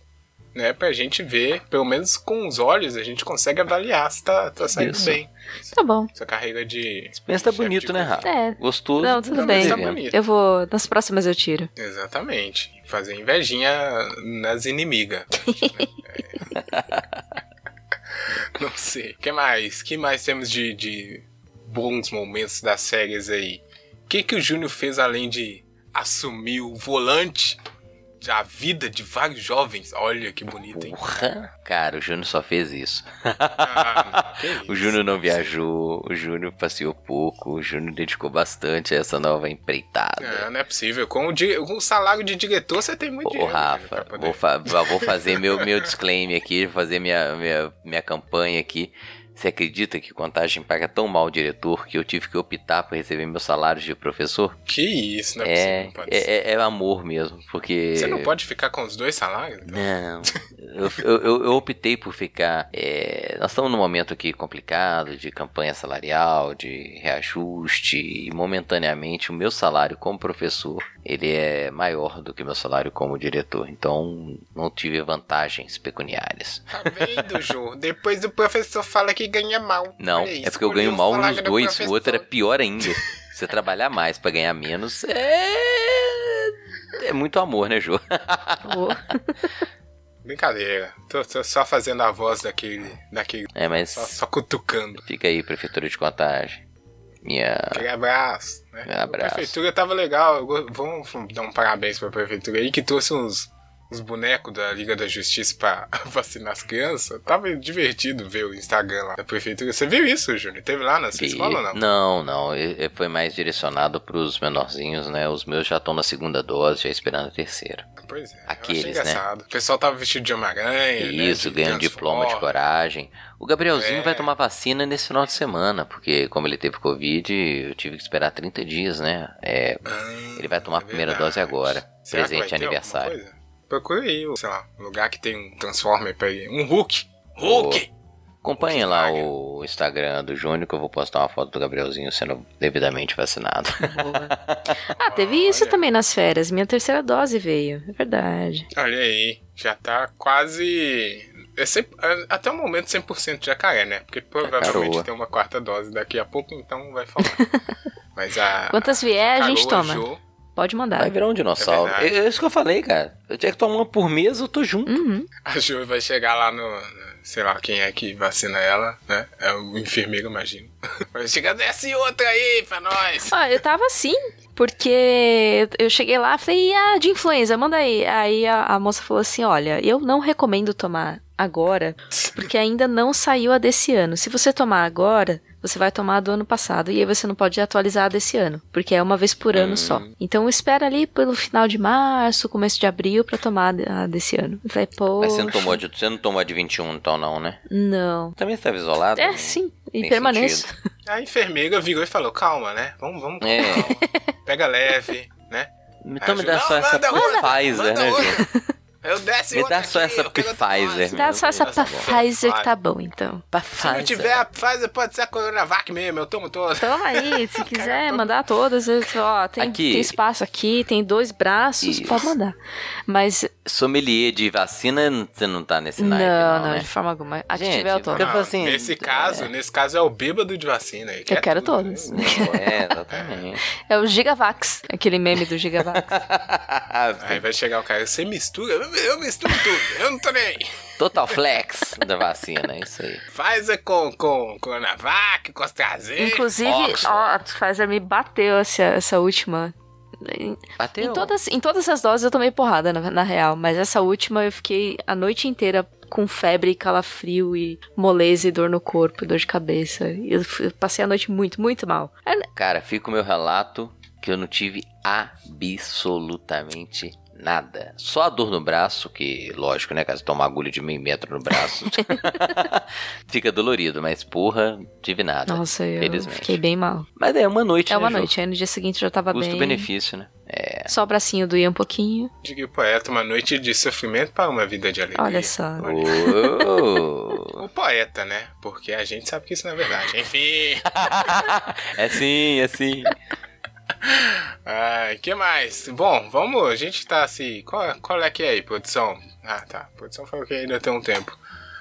né? Pra gente ver, pelo menos com os olhos, a gente consegue avaliar se tá, tá saindo Isso. bem. Tá bom. Essa carreira de. Pensa tá bonito, né. Rafa? É. Gostoso. Não, tudo Não, bem. tá bonito. Eu vou. Nas próximas eu tiro. Exatamente. Fazer invejinha nas inimigas. Não sei. O que mais? que mais temos de, de bons momentos das séries aí? O que, que o Júnior fez além de assumir o volante da vida de vários jovens? Olha que bonito, hein? Porra. Cara, o Júnior só fez isso. Ah. O Júnior não viajou, o Júnior passeou pouco, o Júnior dedicou bastante a essa nova empreitada. Não, não é possível. Com o, com o salário de diretor, você tem muito Ô, dinheiro. Júnior, Rafa, poder- vou, fa- vou fazer meu, meu disclaimer aqui, vou fazer minha, minha, minha campanha aqui. Você acredita que Contagem paga tão mal o diretor que eu tive que optar por receber meu salário de professor? Que isso, não é, possível. É, Não pode ser. é, é- é amor mesmo, porque... Você não pode ficar com os dois salários? então? Não, eu, eu- eu- optei por ficar. é, nós estamos num momento aqui complicado de campanha salarial, de reajuste, e momentaneamente o meu salário como professor ele é maior do que o meu salário como diretor, então não tive vantagens pecuniárias. Tá vendo, Jô? Depois o professor fala que ganha mal. Não, é porque eu ganho mal nos do dois. O outro era professor. pior ainda. Você trabalhar mais pra ganhar menos é. É muito amor, né, Jô? Brincadeira. Tô, tô só fazendo a voz daquele. daquele É, mas só, só cutucando. fica aí, Prefeitura de Contagem. Minha. Aquele abraço. Né? Abraço. A prefeitura tava legal. Vamos dar um parabéns pra prefeitura aí que trouxe uns, uns bonecos da Liga da Justiça pra vacinar as crianças. Tava divertido ver o Instagram lá da prefeitura. Você viu isso, Júnior? Teve lá na sua Vi- escola ou não? Não, não. e- e Foi mais direcionado pros menorzinhos, né? Os meus já estão na segunda dose, já esperando a terceira. Pois é. Aqueles, né? O pessoal tava vestido de Homem-Aranha. né, Isso, de ganhando diploma de coragem. O Gabrielzinho É. vai tomar vacina nesse final de semana, porque como ele teve Covid, eu tive que esperar 30 dias, né? É, Ah, ele vai tomar a é primeira verdade. dose agora. Será presente aniversário. Coisa? Procura aí, sei lá, um lugar que tem um Transformer pra ele. Um Hulk! Hulk! Acompanhe lá o Instagram do Júnior que eu vou postar uma foto do Gabrielzinho sendo devidamente vacinado. Boa. Ah, teve isso Olha. também nas férias. Minha terceira dose veio. É verdade. Olha aí, já tá quase. É sempre- é, até o momento 100% de jacaré, né? Porque provavelmente tem uma quarta dose daqui a pouco, então vai faltar. Mas a. Quantas vier, a gente Caroa, toma. Jo, Pode mandar. Vai virar um dinossauro. É É, isso que eu falei, cara. Eu tinha que tomar uma por mês, eu tô junto. Uhum. a Jo vai chegar lá no. Sei lá quem é que vacina ela, né? É o enfermeiro, imagino. Vai chegar, desce outra aí pra nós. Ah, eu tava assim, porque eu cheguei lá e falei, ah, de influenza, manda aí. Aí a, a moça falou assim: olha, eu não recomendo tomar agora, porque ainda não saiu a desse ano. Se você tomar agora, você vai tomar a do ano passado. E aí você não pode atualizar a desse ano, porque é uma vez por ano Hum. só. Então espera ali pelo final de março, começo de abril, pra tomar a desse ano. Eu falei, pô. Mas você não tomou de, você não tomou a de 21 então não, né? Não. Também estava isolado? É, sim, e tem permaneço. sentido. A enfermeira virou e falou: calma, né? Vamos, vamos. É. calma. Pega leve, né? Então me dá só essa Pfizer, né, outra. Eu desce Me dá só aqui, essa Pfizer, dose. Dá só essa. Pfizer que tá bom, então. Pra Se não Pfizer. tiver a Pfizer, pode ser a Coronavac mesmo, eu tomo toda. Toma aí, se quiser mandar todas, eu- ó, tem, Aqui. tem espaço aqui, tem dois braços, Isso. pode mandar. Mas Sommelier de vacina, você não tá nesse não, naipe, não, não, né? de forma alguma. A que Gente, tiver eu tomo. porque- Eu falo assim, nesse é. caso, nesse caso é o bêbado de vacina. ele quer quero tudo, todas. né? É, exatamente. É o Gigavax, aquele meme do Gigavax. Aí vai chegar o cara, você mistura? Eu, eu misturo tudo, eu não tô nem aí. Total flex da vacina, é isso aí. Pfizer com, com Coronavac, com AstraZeneca. Inclusive, Oxford. ó, a Pfizer me bateu essa, essa última. Em, Bateu. em todas, em todas as doses eu tomei porrada, na, na real. Mas essa última eu fiquei a noite inteira com febre, calafrio e moleza e dor no corpo, dor de cabeça. Eu passei a noite muito, muito mal. É, Cara, fica o meu relato que eu não tive absolutamente nada. Só a dor no braço, que lógico, né, caso tomar agulha de meio metro no braço, fica dolorido, mas porra, tive nada. Nossa, eu felizmente. fiquei bem mal. Mas é uma noite, É né, uma noite, aí no dia seguinte já tava bem. Custo-benefício, né? É. Só o bracinho doía um pouquinho. Diga o poeta, uma noite de sofrimento para uma vida de alegria. Olha só. Oh. O poeta, né? Porque a gente sabe que isso não é verdade. Enfim. é sim, é sim. Ai, que mais? Bom, vamos, a gente tá assim. Qual, qual é que é aí, produção? Ah, tá. Produção falou que ainda tem um tempo.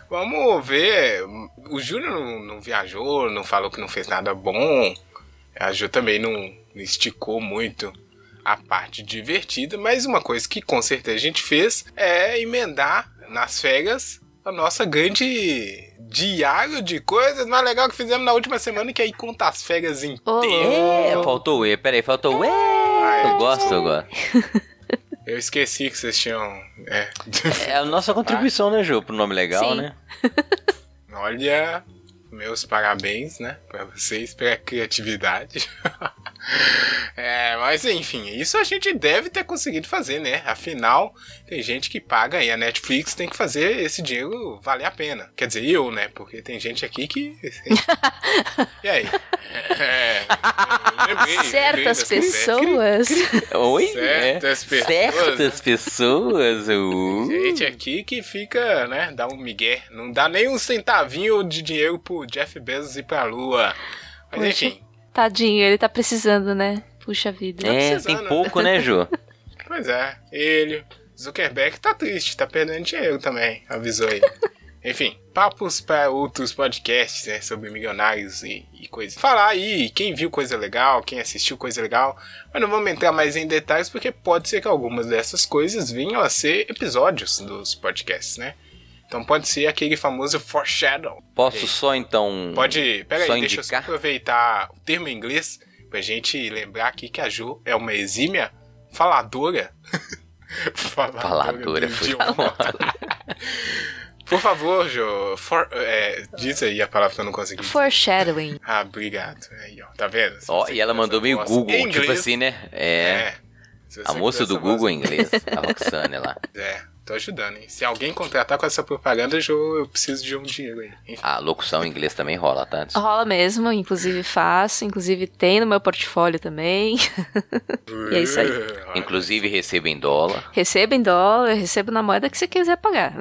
Vamos ver. O Júnior não, não viajou, não falou que não fez nada bom. A Ju também não, não esticou muito a parte divertida, mas uma coisa que com certeza a gente fez é emendar nas férias a nossa grande diário de coisas mais legal que fizemos na última semana, que aí conta as férias inteiras. É, faltou o E, peraí, faltou o E. Eu gosto, eu gosto. Eu esqueci que vocês tinham. É. É a nossa contribuição, né, Ju, pro nome legal, Sim. né? Olha, meus parabéns, né, pra vocês pela criatividade. É, mas enfim, isso a gente deve ter conseguido fazer, né? Afinal, tem gente que paga e a Netflix tem que fazer esse dinheiro valer a pena. Quer dizer, eu, né? Porque tem gente aqui que. E aí? É, lembrei- lembrei Certas ideia. pessoas. Oi? Certas É. pessoas, Certas pessoas. uh. Gente aqui que fica, né, dá um migué. Não dá nem um centavinho de dinheiro pro Jeff Bezos ir pra lua. Mas enfim, Tadinho, ele tá precisando, né? Puxa vida. É, precisando, tem pouco, né, Ju? pois é. Ele, Zuckerberg tá triste, tá perdendo dinheiro também. Avisou ele. Enfim, papos para outros podcasts né, sobre milionários e, e coisas. Falar aí quem viu coisa legal, quem assistiu coisa legal. Mas não vamos entrar mais em detalhes porque pode ser que algumas dessas coisas venham a ser episódios dos podcasts, né? Então pode ser aquele famoso foreshadow. Posso só então. Pode. Pera só aí, deixa eu indicar? aproveitar o termo em inglês pra gente lembrar aqui que a Ju é uma exímia faladora. faladora. Faladora, idioma. Por favor, Ju, for- é, diz aí a palavra que eu não consegui. dizer. Foreshadowing. Ah, obrigado. Aí, ó, tá vendo? Ó, você e ela mandou meio voz Google, em tipo inglês, assim, né? É. É. A moça do voz Google em inglês, a Roxane lá. É, tô ajudando, hein? Se alguém contratar com essa propaganda, Ju, eu preciso de um dinheiro aí. Enfim. A locução em inglês também rola, tá? Rola mesmo, inclusive faço, inclusive tem no meu portfólio também. E é isso aí. Inclusive recebo em dólar. recebo em dólar, recebo na moeda que você quiser pagar.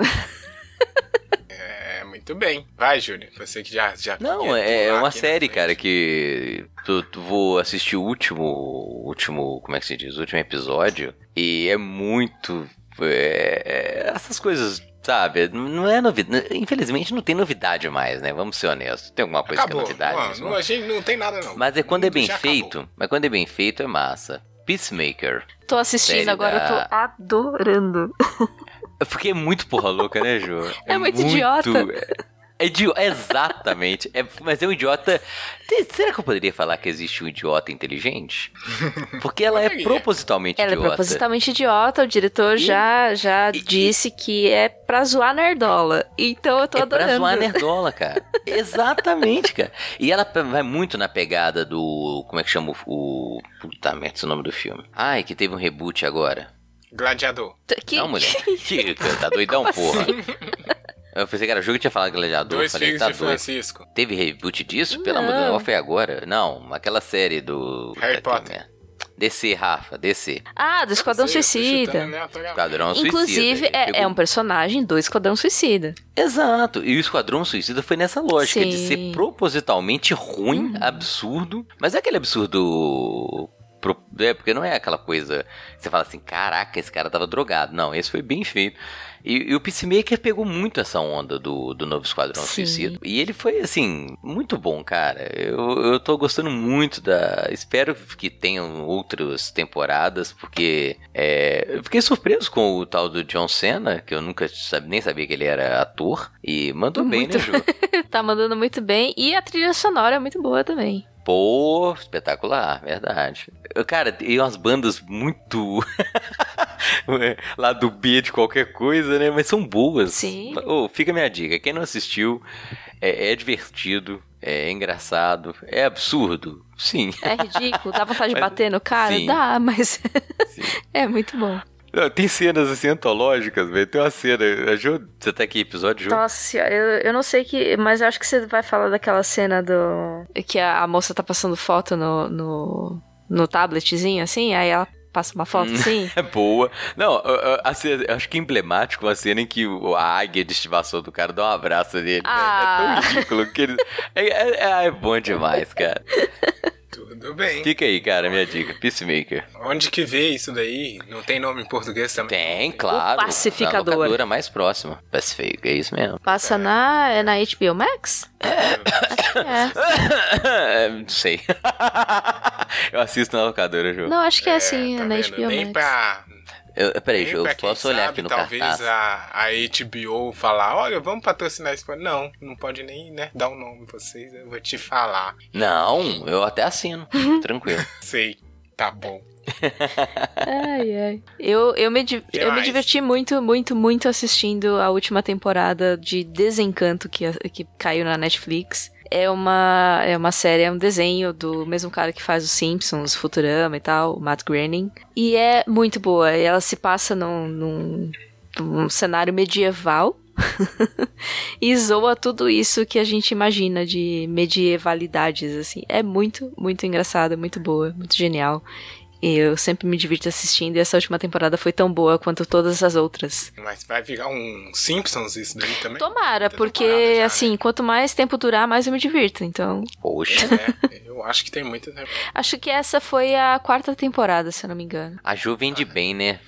É, muito bem. Vai, Júlio. Você que já. já Não, é pular uma série, frente. cara, que tu, tu vou assistir o último, último, como é que se diz, o último episódio e é muito, é, é, essas coisas, sabe, não é novidade, infelizmente não tem novidade mais, né, vamos ser honestos, tem alguma coisa Acabou. que é novidade não, nesse não, a gente não tem nada, não. Mas é quando é bem já acabou. feito, mas quando é bem feito é massa. Peacemaker, Tô assistindo agora, da- eu tô adorando. porque é muito porra louca, né, Ju? É muito idiota. É idi- exatamente. É, mas é um idiota. Será que eu poderia falar que existe um idiota inteligente? Porque ela é propositalmente Ela é idiota. propositalmente idiota, o diretor E- já, já e- disse que é pra zoar nerdola. Então eu tô é pra adorando. zoar a nerdola, cara. Exatamente, cara. E ela vai muito na pegada do. Como é que chama o. o puta merda, esse é o nome do filme. Ai, que teve um reboot agora. Gladiador. Que- Não, mulher. Que, tá doidão, porra. Eu pensei que era jogo que tinha falado gladiador. Dois falei, filhos tá de doido. Francisco. Teve reboot disso? Pelo amor de Deus, Não. foi agora? Não, aquela série do. Harry Puta Potter. merda. DC, Rafa, DC. Ah, do Esquadrão Não sei, Suicida. Esquadrão Suicida. Inclusive, Ele é, é um personagem do Esquadrão Suicida. Exato. E o Esquadrão Suicida foi nessa lógica de Sim. ser propositalmente ruim, Uhum. absurdo. Mas é aquele absurdo. É, porque não é aquela coisa que você fala assim, caraca, esse cara tava drogado. Não, esse foi bem feito. E, e o Peacemaker pegou muito essa onda do, do novo Esquadrão Sim. Suicida. E ele foi, assim, muito bom, cara. Eu, eu tô gostando muito da. Espero que tenham outras temporadas, porque é, eu fiquei surpreso com o tal do John Cena, que eu nunca sabe- nem sabia que ele era ator. E mandou bem, Muito. né, Ju? tá mandando muito bem. E a trilha sonora é muito boa também. Pô, espetacular, verdade. Cara, tem umas bandas muito. lá do B de qualquer coisa, né? Mas são boas. Sim. Ô, fica a minha dica. Quem não assistiu, é, é divertido, é engraçado, é absurdo. Sim. É ridículo, dá vontade de Mas- bater no cara? sim. Dá, mas é muito bom. Não, tem cenas assim antológicas, velho. Tem uma cena. A Ju, você tá aqui, episódio, Ju? Nossa senhora, eu, eu não sei que. Mas eu acho que você vai falar daquela cena do. Que a, a moça tá passando foto no, no, no tabletzinho, assim, aí ela passa uma foto assim. É boa. Não, a- cena- acho que é emblemático uma cena em que o- a águia de estimação do cara dá um abraço nele. Ah. É tão ridículo que ele. É, é- é bom demais, cara. Tudo bem. Fica aí, cara, minha dica. Peacemaker. Onde que vê isso daí? Não tem nome em português também? Tem, claro. Pacificador. Na locadora mais próxima. Pacific, é isso mesmo. Passa na. É na HBO Max? É. Não sei. eu assisto na locadora, Ju. Não, acho que é assim, tá na vendo? HBO Nem Max. pra, Eu, peraí, Ju, pra eu posso olhar sabe, aqui no talvez cartaz. a, a HBO falar, olha, vamos patrocinar esse... pod-". Não, não pode nem né, dar o nome pra vocês, eu vou te falar. Não, eu até assino. Tranquilo. Sei, tá bom. Ai, ai. Eu, eu, me, eu me diverti muito, muito, muito assistindo a última temporada de Desencanto que, que caiu na Netflix. É uma, é uma série, é um desenho do mesmo cara que faz os Simpsons, Futurama e tal, Matt Groening. E é muito boa. Ela se passa num, num, num cenário medieval. e zoa tudo isso que a gente imagina de medievalidades, assim. É muito, muito engraçado, muito boa, muito genial. E eu sempre me divirto assistindo e essa última temporada foi tão boa quanto todas as outras. Mas vai virar um Simpsons isso daí também? Tomara, Tá porque já, né? assim, quanto mais tempo durar, mais eu me divirto. Então, Poxa. É, eu acho que tem muita tempo. acho que essa foi a quarta temporada, se eu não me engano. A Ju vende bem, né?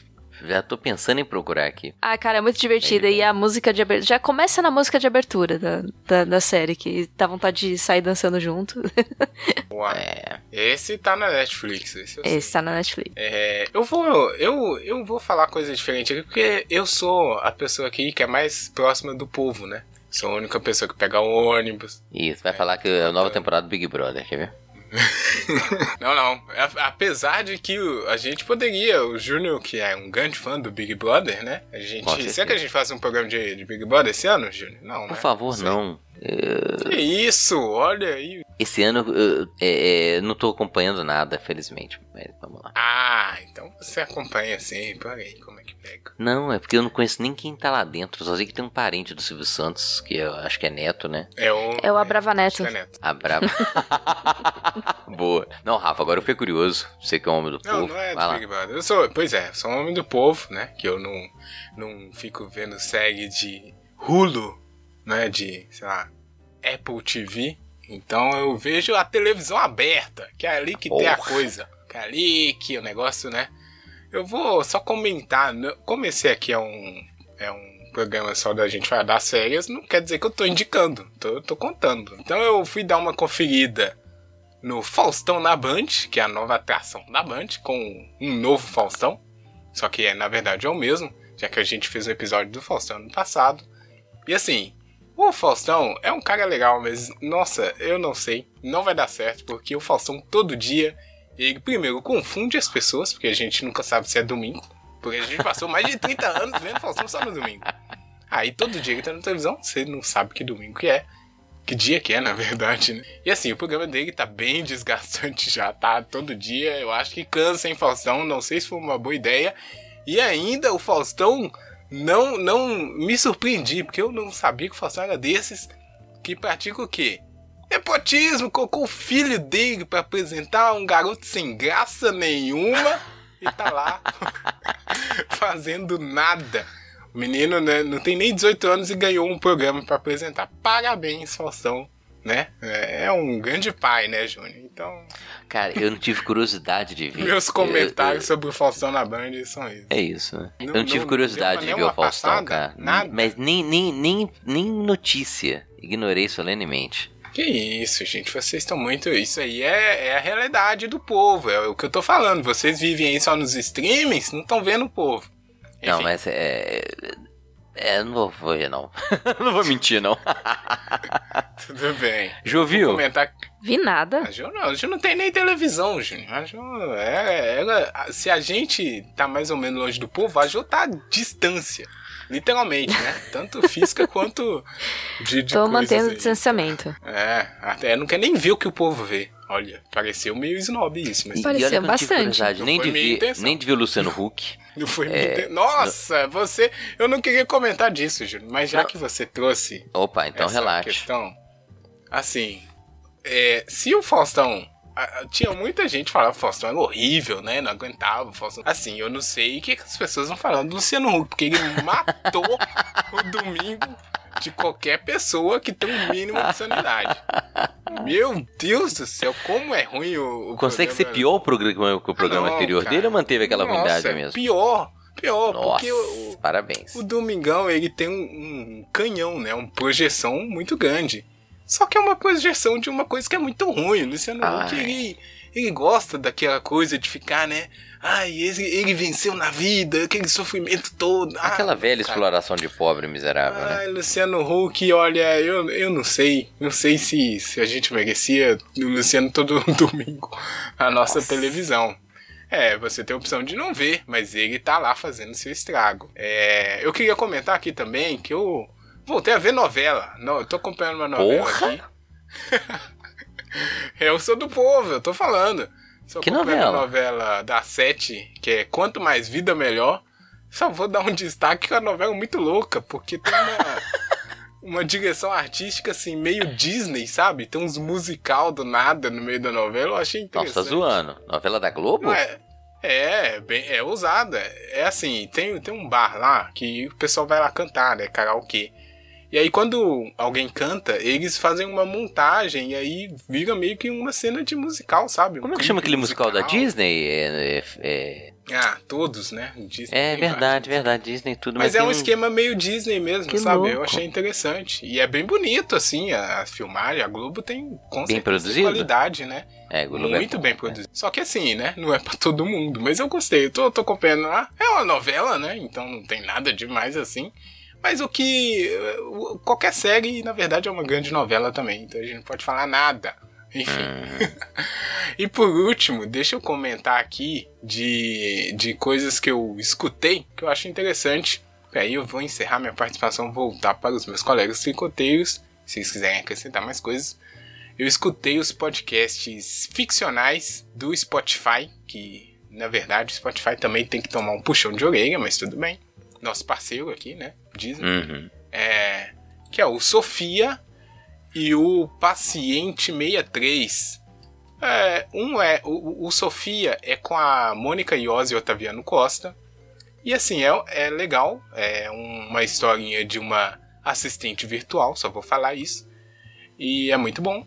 Já tô pensando em procurar aqui. Ah, cara, é muito divertida. E a música de abertura. Já começa na música de abertura da, da, da série, que dá vontade de sair dançando junto. Uau. É. Esse tá na Netflix. Esse eu sei. Esse tá na Netflix. É, eu vou eu, eu vou falar coisa diferente aqui porque eu sou a pessoa aqui que é mais próxima do povo, né? Sou a única pessoa que pega o ônibus. Isso, vai falar que é a nova temporada do Big Brother, quer ver? Não, não. A- Apesar de que o- a gente poderia, o Júnior, que é um grande fã do Big Brother, né? A gente. Será que a gente faz um programa de, de Big Brother esse ano, Júnior? Não, né? Por favor, sei. não. É, Que isso? Olha aí. Esse ano eu é, é, não tô acompanhando nada, felizmente. Mas vamos lá. Ah, então você acompanha sempre. Olha aí como é que pega. Não, é porque eu não conheço nem quem tá lá dentro. Só sei que tem um parente do Silvio Santos, que eu acho que é neto, né? É o. É o Abrava Neto. acho que é Neto. A braba. Boa. Não, Rafa, agora eu fiquei curioso. Você que é um homem do Não, povo. não é vai do. Big Brother. Eu sou, pois é, sou um homem do povo, né? Que eu não, não fico vendo série de Hulu, né? De, sei lá, Apple TV. Então eu vejo a televisão aberta, que é ali que tem a Porra. coisa. Que é ali que o negócio, né? Eu vou só comentar. né, Como esse aqui é um, é um programa só da gente falar das férias, não quer dizer que eu tô indicando. Tô, tô contando. Então eu fui dar uma conferida no Faustão na Band, que é a nova atração da Band, com um novo Faustão. Só que é, na verdade é o mesmo, já que a gente fez um episódio do Faustão no passado. E assim, o Faustão é um cara legal, mas nossa, eu não sei, não vai dar certo, porque o Faustão todo dia, ele primeiro confunde as pessoas, porque a gente nunca sabe se é domingo, porque a gente passou mais de 30 anos vendo Faustão só no domingo. Aí todo dia que tá na televisão, você não sabe que domingo que é. Que dia que é, na verdade, né? E assim, o programa dele tá bem desgastante já, tá? Todo dia, eu acho que cansa, hein, Faustão? Não sei se foi uma boa ideia. E ainda o Faustão não, não me surpreendi, porque eu não sabia que o Faustão era desses que pratica o quê? Nepotismo, colocou o filho dele pra apresentar um garoto sem graça nenhuma e tá lá fazendo nada. O menino né, não tem nem 18 anos e ganhou um programa pra apresentar. Parabéns, Faustão, né? É é um grande pai, né, Júnior? Então, Cara, eu não tive curiosidade de ver. meus Eu- comentários eu- sobre o Faustão na Band são esses. É isso, né? Não- eu não tive não curiosidade de ver o Faustão, passada? cara. Nada? Mas nem, nem, nem, nem notícia. Ignorei solenemente. Que isso, gente, vocês estão muito. Isso aí é, é a realidade do povo, é o que eu tô falando. Vocês vivem aí só nos streamings, não estão vendo o povo. Não, Enfim, mas é. É, não vou, vou ver, não. não vou mentir, não. Tudo bem. Ju, viu? Comentar. Vi nada. A Ju não, a Ju não tem nem televisão, Júnior. A Ju, é, ela, se a gente tá mais ou menos longe do povo, a Ju tá à distância. Literalmente, né? Tanto física quanto de, de Tô mantendo o distanciamento. É, até não quer nem ver o que o povo vê. Olha, pareceu meio snob isso, mas E, e Pareceu olha não bastante. Não nem de, ver, nem de ver o Luciano Huck. não foi É, inten- Nossa, você. Eu não queria comentar disso, Júnior, mas já Não. que você trouxe Opa, então relaxa. questão, assim, é, se o Faustão. Tinha muita gente que falava que o Faustão era horrível, né? Não aguentava o Faustão. Assim, eu não sei o que, as pessoas vão falando do Luciano Huck, porque ele matou o domingo de qualquer pessoa que tem um mínimo de sanidade. Meu Deus do céu, como é ruim o. o Consegue ser programa- pior o programa que o programa Ah, não, anterior cara. dele ou manteve aquela Nossa, ruindade é mesmo? Pior, pior, Nossa, porque o, o- parabéns. o Domingão, ele tem um, um canhão, né? Uma projeção muito grande. Só que é uma projeção de uma coisa que é muito ruim. O Luciano Huck, Ai. ele, ele gosta daquela coisa de ficar, né? Ai, ele, ele venceu na vida, aquele sofrimento todo. Ah, Aquela velha cara. exploração de pobre miserável, né? Ai, Luciano Huck, olha, eu, eu não sei. Não sei se, se a gente merecia o Luciano todo domingo na nossa, Nossa. televisão. É, você tem a opção de não ver, mas ele tá lá fazendo seu estrago. É, eu queria comentar aqui também que eu voltei a ver novela. Não, eu tô acompanhando uma novela Porra! aqui. eu sou do povo, eu tô falando. Que acompanhando a novela? novela da Sete, que é Quanto Mais Vida Melhor. Só vou dar um destaque que é uma novela muito louca, porque tem uma, uma direção artística assim, meio Disney, sabe? Tem uns musical do nada no meio da novela, eu achei interessante. Nossa, zoando. Novela da Globo? É, é, bem, é ousada. É assim, tem, tem um bar lá que o pessoal vai lá cantar, né? Karaokê. E aí quando alguém canta, eles fazem uma montagem e aí vira meio que uma cena de musical, sabe? Um Como é que chama aquele musical da Disney? É, é, é Ah, todos, né? Disney É verdade, verdade, Disney tudo. Mas é tem um esquema meio Disney mesmo, Que sabe? louco. Eu achei interessante. E é bem bonito, assim, a, a filmagem. A Globo tem com certeza, produzido? qualidade, né? É, Globo é Muito bem produzido. Só que assim, né? Não é pra todo mundo. Mas eu gostei. Eu tô, tô acompanhando lá. É uma novela, né? Então não tem nada demais assim. Mas o que. Qualquer série, na verdade, é uma grande novela também. Então a gente não pode falar nada. Enfim. Hum. e por último, deixa eu comentar aqui de, de coisas que eu escutei que eu acho interessante. E aí eu vou encerrar minha participação, voltar para os meus colegas tricoteiros. Se vocês quiserem acrescentar mais coisas. Eu escutei os podcasts ficcionais do Spotify, que na verdade o Spotify também tem que tomar um puxão de orelha, mas tudo bem. Nosso parceiro aqui, né? Disney. Uhum. É, que é o Sofia e o Paciente 63. É, um é o, o Sofia é com a Mônica Iose e Otaviano Costa. E assim, é, é legal. É uma historinha de uma assistente virtual, só vou falar isso. E é muito bom.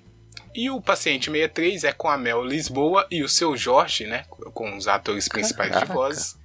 E o Paciente 63 é com a Mel Lisboa e o seu Jorge, né? Com os atores principais de Caraca. vozes.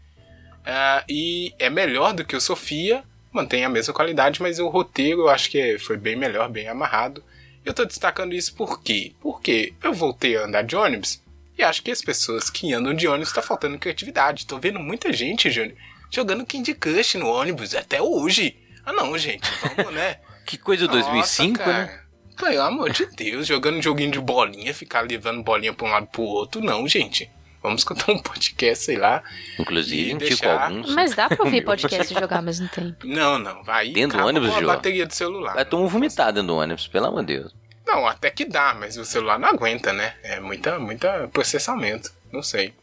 Ah, e é melhor do que o Sofia, mantém a mesma qualidade, mas o roteiro eu acho que foi bem melhor, bem amarrado. Eu tô destacando isso por quê? Porque eu voltei a andar de ônibus e acho que as pessoas que andam de ônibus tá faltando criatividade. Tô vendo muita gente, Júnior, jogando Candy Crush no ônibus até hoje. Ah não, gente, vamos, né? Que coisa 2005, Nossa, né? Pelo amor de Deus, jogando joguinho de bolinha, ficar levando bolinha pra um lado pro outro, não, gente. Vamos escutar um podcast, sei lá. Inclusive, indico deixar- alguns. Mas dá pra ouvir podcast e jogar ao mesmo tempo. Não, não, vai. Dentro do ônibus, com a Jô? bateria do celular. Vai tomar um vomitar dentro do ônibus, pelo amor de Deus. Não, até que dá, mas o celular não aguenta, né? É muita, muita processamento, não sei.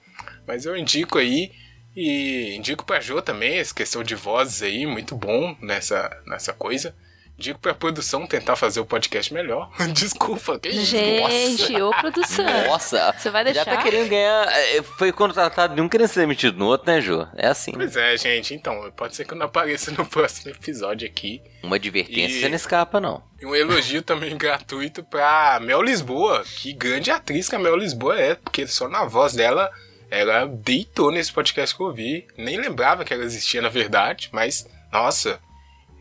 Mas eu indico aí e indico pra Jô também, essa questão de vozes aí, muito bom nessa, nessa coisa. Indico pra produção tentar fazer o podcast melhor. Desculpa, que isso? Gente, ô produção. Nossa, Você vai já deixar? tá querendo ganhar. é, Foi contratado de um querendo ser demitido no outro, né, Jô? É assim. Pois é, gente, então, pode ser que eu não apareça no próximo episódio aqui. Uma advertência E- você não escapa, não. E um elogio também gratuito pra Mel Lisboa. Que grande atriz que a Mel Lisboa é, porque só na voz dela ela deitou nesse podcast que eu vi. Nem lembrava que ela existia na verdade, mas nossa,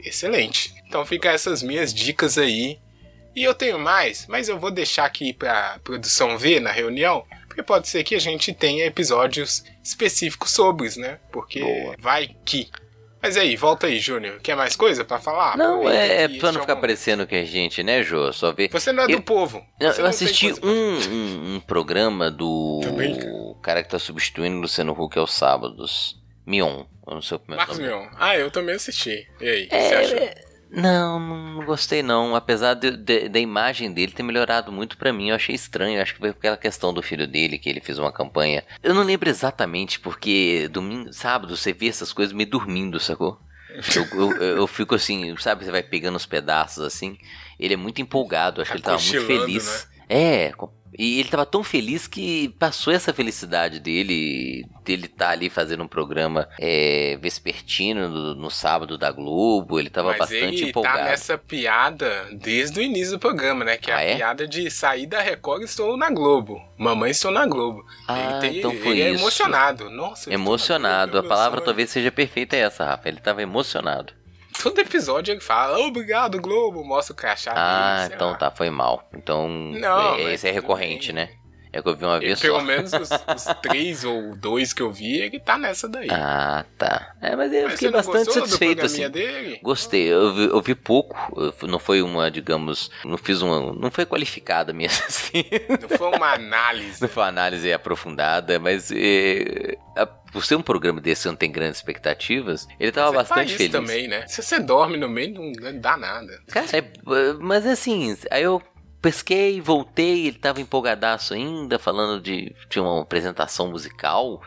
excelente. Então fica essas minhas dicas aí. E eu tenho mais, mas eu vou deixar aqui pra produção ver na reunião, porque pode ser que a gente tenha episódios específicos sobre, né? Porque Boa. vai que. Mas aí, volta aí, Júnior. Quer mais coisa pra falar? não, é, é pra não ficar parecendo que a gente, né, Jô? Só ver. Você não é do Eu- povo. Eu, Você eu não assisti um, um, um programa do Também, cara. cara que tá substituindo o Luciano Huck aos sábados. Mion. Eu não sei o primeiro Marcos nome. Mion. Ah, eu também assisti. E aí, o que É, você achou? é, Não, não gostei não. Apesar de- de- da imagem dele ter melhorado muito pra mim, eu achei estranho. Eu acho que foi aquela questão do filho dele, que ele fez uma campanha. Eu não lembro exatamente, porque domingo, sábado, você vê essas coisas me dormindo, sacou? Eu, eu, eu- fico assim, sabe, você vai pegando os pedaços assim. Ele é muito empolgado, acho Tá que ele tava muito feliz. É, co- e ele tava tão feliz que passou essa felicidade dele, dele tá ali fazendo um programa é, vespertino no, no sábado da Globo, ele tava Mas bastante ele empolgado. tá nessa piada desde o início do programa, né? Que é Ah, a é? piada de sair da Record estou na Globo. Mamãe estou na Globo. Ah, ele tem, então foi ele é isso. emocionado. Nossa, Emocionado, Globo, a palavra sonho. talvez seja perfeita essa, Rafa. Ele tava emocionado. Todo episódio ele fala, obrigado, Globo, mostra o crachá Ah, dele, então lá. tá, foi mal. Então, Não, é, esse é recorrente, bem. né? É que eu vi uma vez pelo só. menos os, os três ou dois que eu vi, ele tá nessa daí. Ah, tá. É, mas eu Mas fiquei bastante satisfeito, assim. dele? Gostei, eu vi, eu vi pouco, eu não foi uma, digamos, não fiz uma, não foi qualificada minha assim, Não foi uma análise. não foi uma análise aprofundada, mas é, a- por ser um programa desse não tem grandes expectativas, ele tava Você bastante faz feliz. também, né? Se você dorme no meio, não dá nada. Cara, é, mas assim, aí eu pesquei, voltei, ele tava empolgadaço ainda, falando de. Tinha uma apresentação musical,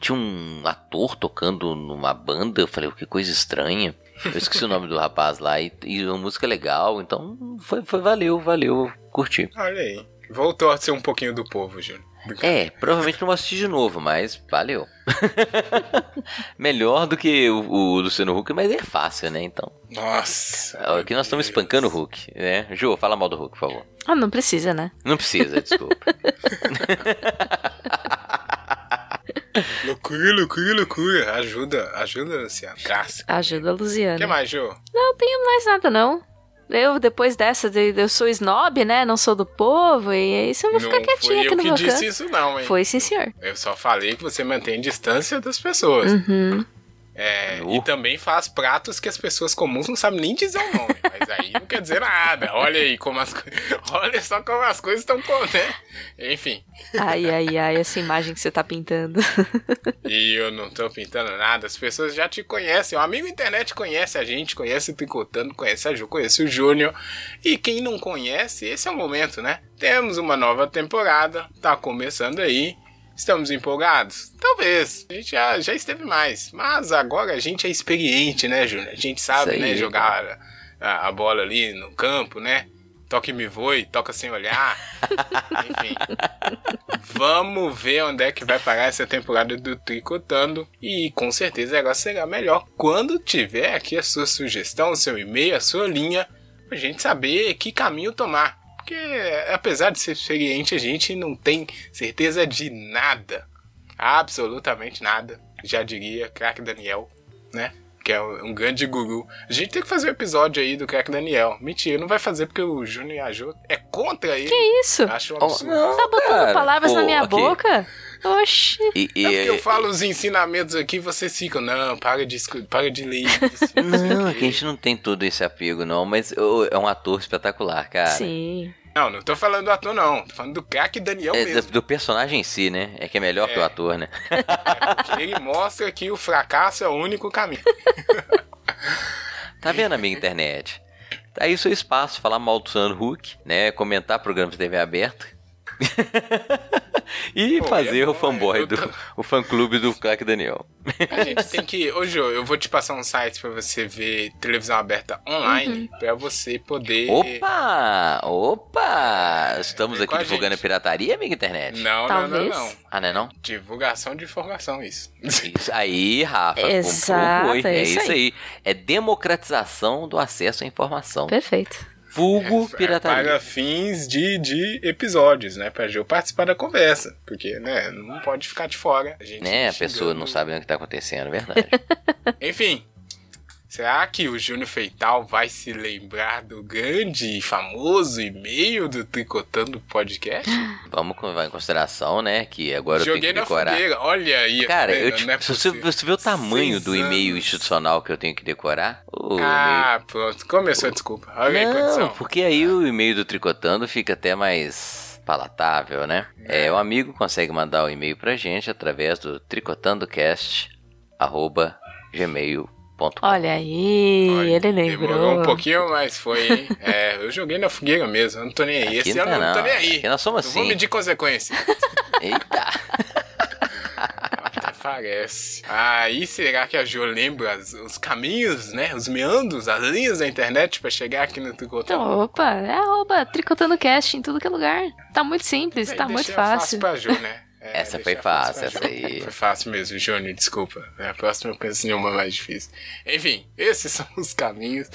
tinha um ator tocando numa banda, eu falei, que coisa estranha. Eu esqueci o nome do rapaz lá, e, e uma música legal, então foi, foi valeu, valeu, curti. Olha aí. Voltou a ser um pouquinho do povo, Júnior. É, provavelmente não vou assistir de novo, mas valeu. Melhor do que o, o Luciano Huck, mas é fácil, né? Então. Nossa. Aqui nós estamos espancando o Huck, né? Jô, fala mal do Huck, por favor. Ah, não precisa, né? Não precisa, desculpa. Loucura. loucura, loucura. Ajuda, ajuda, Luciano. Graça. Ajuda a O que mais, Jô? Não tenho mais nada, não. Eu, depois dessa, de- eu sou snob, né? Não sou do povo, e isso eu vou ficar não quietinha aqui no que meu disse canto. isso não, hein? Foi sim, senhor. Eu só falei que você mantém distância das pessoas. Uhum. É, e também faz pratos que as pessoas comuns não sabem nem dizer o nome. mas aí não quer dizer nada. Olha aí como as coisas. Olha só como as coisas estão, né? Enfim. Ai, ai, ai, essa imagem que você tá pintando. E eu não tô pintando nada, as pessoas já te conhecem. O amigo internet conhece a gente, conhece o Tricotando, conhece a Ju, conhece o Júnior. E quem não conhece, esse é o momento, né? Temos uma nova temporada, tá começando aí. Estamos empolgados? Talvez. A gente já, já esteve mais. Mas agora a gente é experiente, né, Júnior? A gente sabe, Isso aí, né, jogar a, a bola ali no campo, né? Toca e me voe, toca sem olhar. Enfim. Vamos ver onde é que vai parar essa temporada do Tricotando. E com certeza negócio será melhor quando tiver aqui a sua sugestão, o seu e-mail, a sua linha, pra gente saber que caminho tomar. Porque apesar de ser experiente, a gente não tem certeza de nada. Absolutamente nada. Já diria craque Daniel, né? Que é um um grande guru. A gente tem que fazer o episódio aí do craque Daniel. Mentira, não vai fazer porque o Júnior e a Jo é contra ele. Que isso? Acho um Oh, absurdo. não, Tá botando cara. palavras na Pô, minha aqui. boca? Oxi. E, e- É porque eu falo os ensinamentos aqui vocês ficam, não, para de, para de ler isso. Não, aqui a o quê." gente não tem todo esse apego, não, mas ô, é um ator espetacular, cara. Sim. Não, não tô falando do ator, não. Tô falando do craque Daniel É, mesmo. do personagem em si, né? É que é melhor que o É. ator, né? Porque ele mostra que o fracasso é o único caminho. Tá vendo, amiga internet? Tá aí o seu espaço, falar mal do Sam Huck, né? Comentar programas de TV aberta. e Pô, fazer é o bom, fanboy eu do tô- o fã clube do Crack Daniel. A gente tem que. Ô, Jô, eu vou te passar um site pra você ver televisão aberta online, pra você poder. Opa! Opa! Estamos com aqui divulgando a pirataria, amiga internet? Não, não, não, Talvez. não. Ah, não é não? Divulgação de informação, isso. Isso aí, Rafa. Exato, comprou, é É isso isso aí. É democratização do acesso à informação. Perfeito. Vulgo É, pirataria. Para fins de, de episódios, né? Pra eu participar da conversa. Porque, né, não pode ficar de fora. A gente Né? A pessoa não sabe o que tá acontecendo, é verdade. Enfim. Será que o Júnior Feital vai se lembrar do grande e famoso e-mail do Tricotando Podcast? Vamos levar em consideração, né? Que agora eu Joguei tenho que na decorar. fogueira. Olha aí. Cara, tá eu vendo? te- Não é se você, você vê o tamanho do Seis e-mail anos. institucional que eu tenho que decorar? O Ah, pronto. Começou a desculpa. Olha e-mail... Não, porque aí o e-mail do Tricotando fica até mais palatável, né? É, o amigo consegue mandar o e-mail pra gente através do tricotandocast.gmail.com Olha aí, Olha, ele Demorou lembrou. um pouquinho, mas foi? É, eu joguei na fogueira mesmo. Eu não tô nem aí. Aqui Esse não ano tá eu não tô nem aí. Aqui nós somos Não vou assim. medir consequência. Eita! Até parece. Aí será que a Jo lembra as- os caminhos, né? Os meandros, as linhas da internet pra chegar aqui no Tricotando? Então, opa, é arroba tricotando cast em tudo que é lugar. Tá muito simples, Aí tá muito deixa fácil. pra Jo, né? É, Essa foi fácil, essa aí. Foi fácil mesmo, Júnior, desculpa. É, A próxima eu penso em uma mais difícil. Enfim, esses são os caminhos.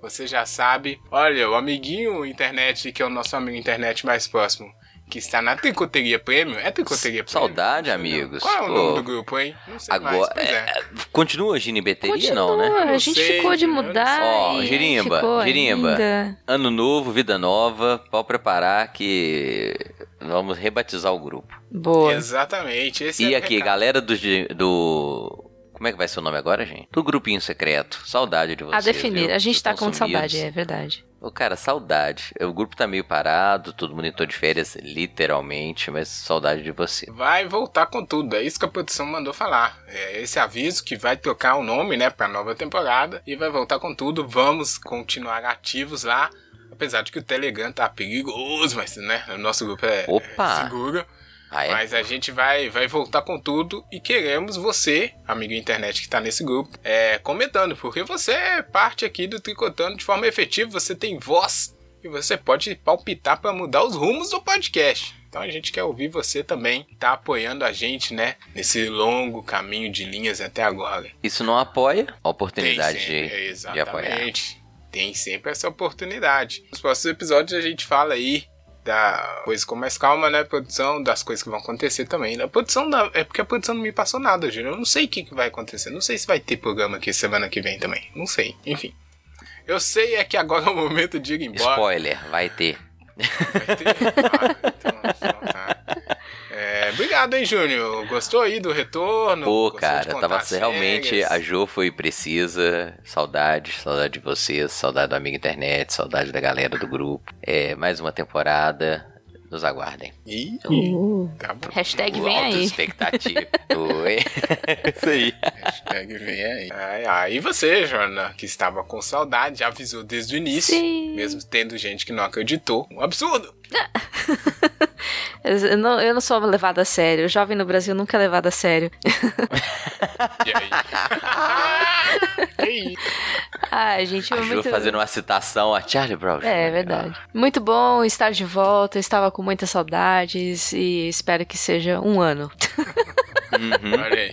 Você já sabe. Olha, o amiguinho internet, que é o nosso amigo internet mais próximo, que está na Tricoteria Premium. É Tricoteria Premium? Saudade, amigos. Qual é o Pô, nome do grupo, hein? Não sei mais. Agora, Pois é. é, continua agindo em bateria, Continua, não, né? Não a gente sei, ficou de mudar. Ó, e Girimba, Girimba. ainda. Ano novo, vida nova, pode preparar que vamos rebatizar o grupo. Boa. Exatamente. Esse E é aqui, recado. galera do, do. Como é que vai ser o nome agora, gente? Do grupinho secreto. Saudade de vocês. A definir. viu? A gente Vocês tá com saudade, é verdade. Ô, cara, saudade. O grupo tá meio parado, todo mundo entrou de férias, literalmente, mas saudade de você. Vai voltar com tudo, é isso que a produção mandou falar. É esse aviso que vai trocar o nome, né, pra nova temporada e vai voltar com tudo. Vamos continuar ativos lá. Apesar de que o Telegram tá perigoso, mas, né, o nosso grupo é, Opa! é seguro. Ah, é? Mas a gente vai, vai voltar com tudo e queremos você, amigo internet que tá nesse grupo, é, comentando, porque você é parte aqui do Tricotando de forma efetiva, você tem voz e você pode palpitar para mudar os rumos do podcast. Então a gente quer ouvir você também, tá apoiando a gente, né, nesse longo caminho de linhas até agora. Isso não apoia a oportunidade sempre, de, de apoiar. exatamente. Tem sempre essa oportunidade. Nos próximos episódios a gente fala aí da coisa com mais calma, né? Produção, das coisas que vão acontecer também. A produção da, é porque a produção não me passou nada, Júnior. Eu não sei o que, que vai acontecer. Não sei se vai ter programa aqui semana que vem também. Não sei. Enfim. Eu sei é que agora é o momento de ir embora. Spoiler, vai ter. Vai ter? Ah, então, então tá. É, obrigado, hein, Júnior? Gostou aí do retorno? Pô, cara, tava realmente. A Jo foi precisa. Saudade, saudade de vocês, saudade do amigo internet, saudade da galera do grupo. É, mais uma temporada. Nos aguardem. Ih, Uh. tá bom. Hashtag O vem aí. expectativa. Oi. Isso aí. Hashtag vem aí. Ai, ai, e você, Jorna, que estava com saudade, avisou desde o início, Sim. mesmo tendo gente que não acreditou. Um absurdo! Eu não, eu não sou levada a sério. O jovem no Brasil nunca é levado a sério. E aí? Aí? Ai, gente, A é Jo muito... fazendo uma citação a Charlie Brown. É, é verdade. Muito bom estar de volta. Eu estava com muitas saudades e espero que seja um ano. Uhum. Olha aí.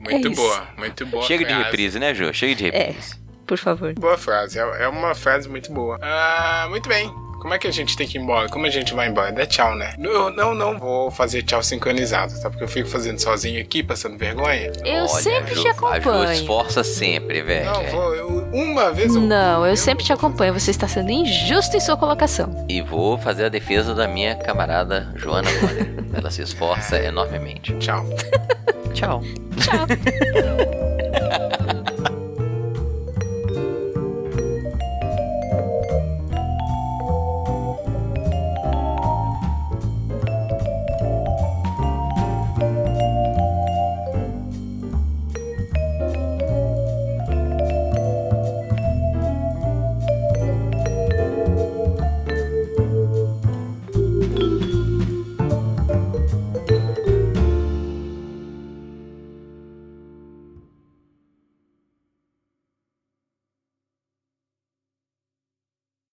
Muito É boa, muito boa. Chega de frase. reprise, né, Jo? Chega de É. reprise. Por favor. Boa frase, é é uma frase muito boa. Ah, muito bem. Como é que a gente tem que ir embora? Como a gente vai embora? Dá tchau, né? Eu não, não vou fazer tchau sincronizado, tá? Porque eu fico fazendo sozinho aqui, passando vergonha. Eu Olha, sempre a te A Jo acompanho. esforça sempre, velho. Não, vou, eu- uma vez eu. Não, eu sempre te acompanho. Você está sendo injusto em sua colocação. E vou fazer a defesa da minha camarada Joana. Ela se esforça enormemente. Tchau. Tchau. Tchau.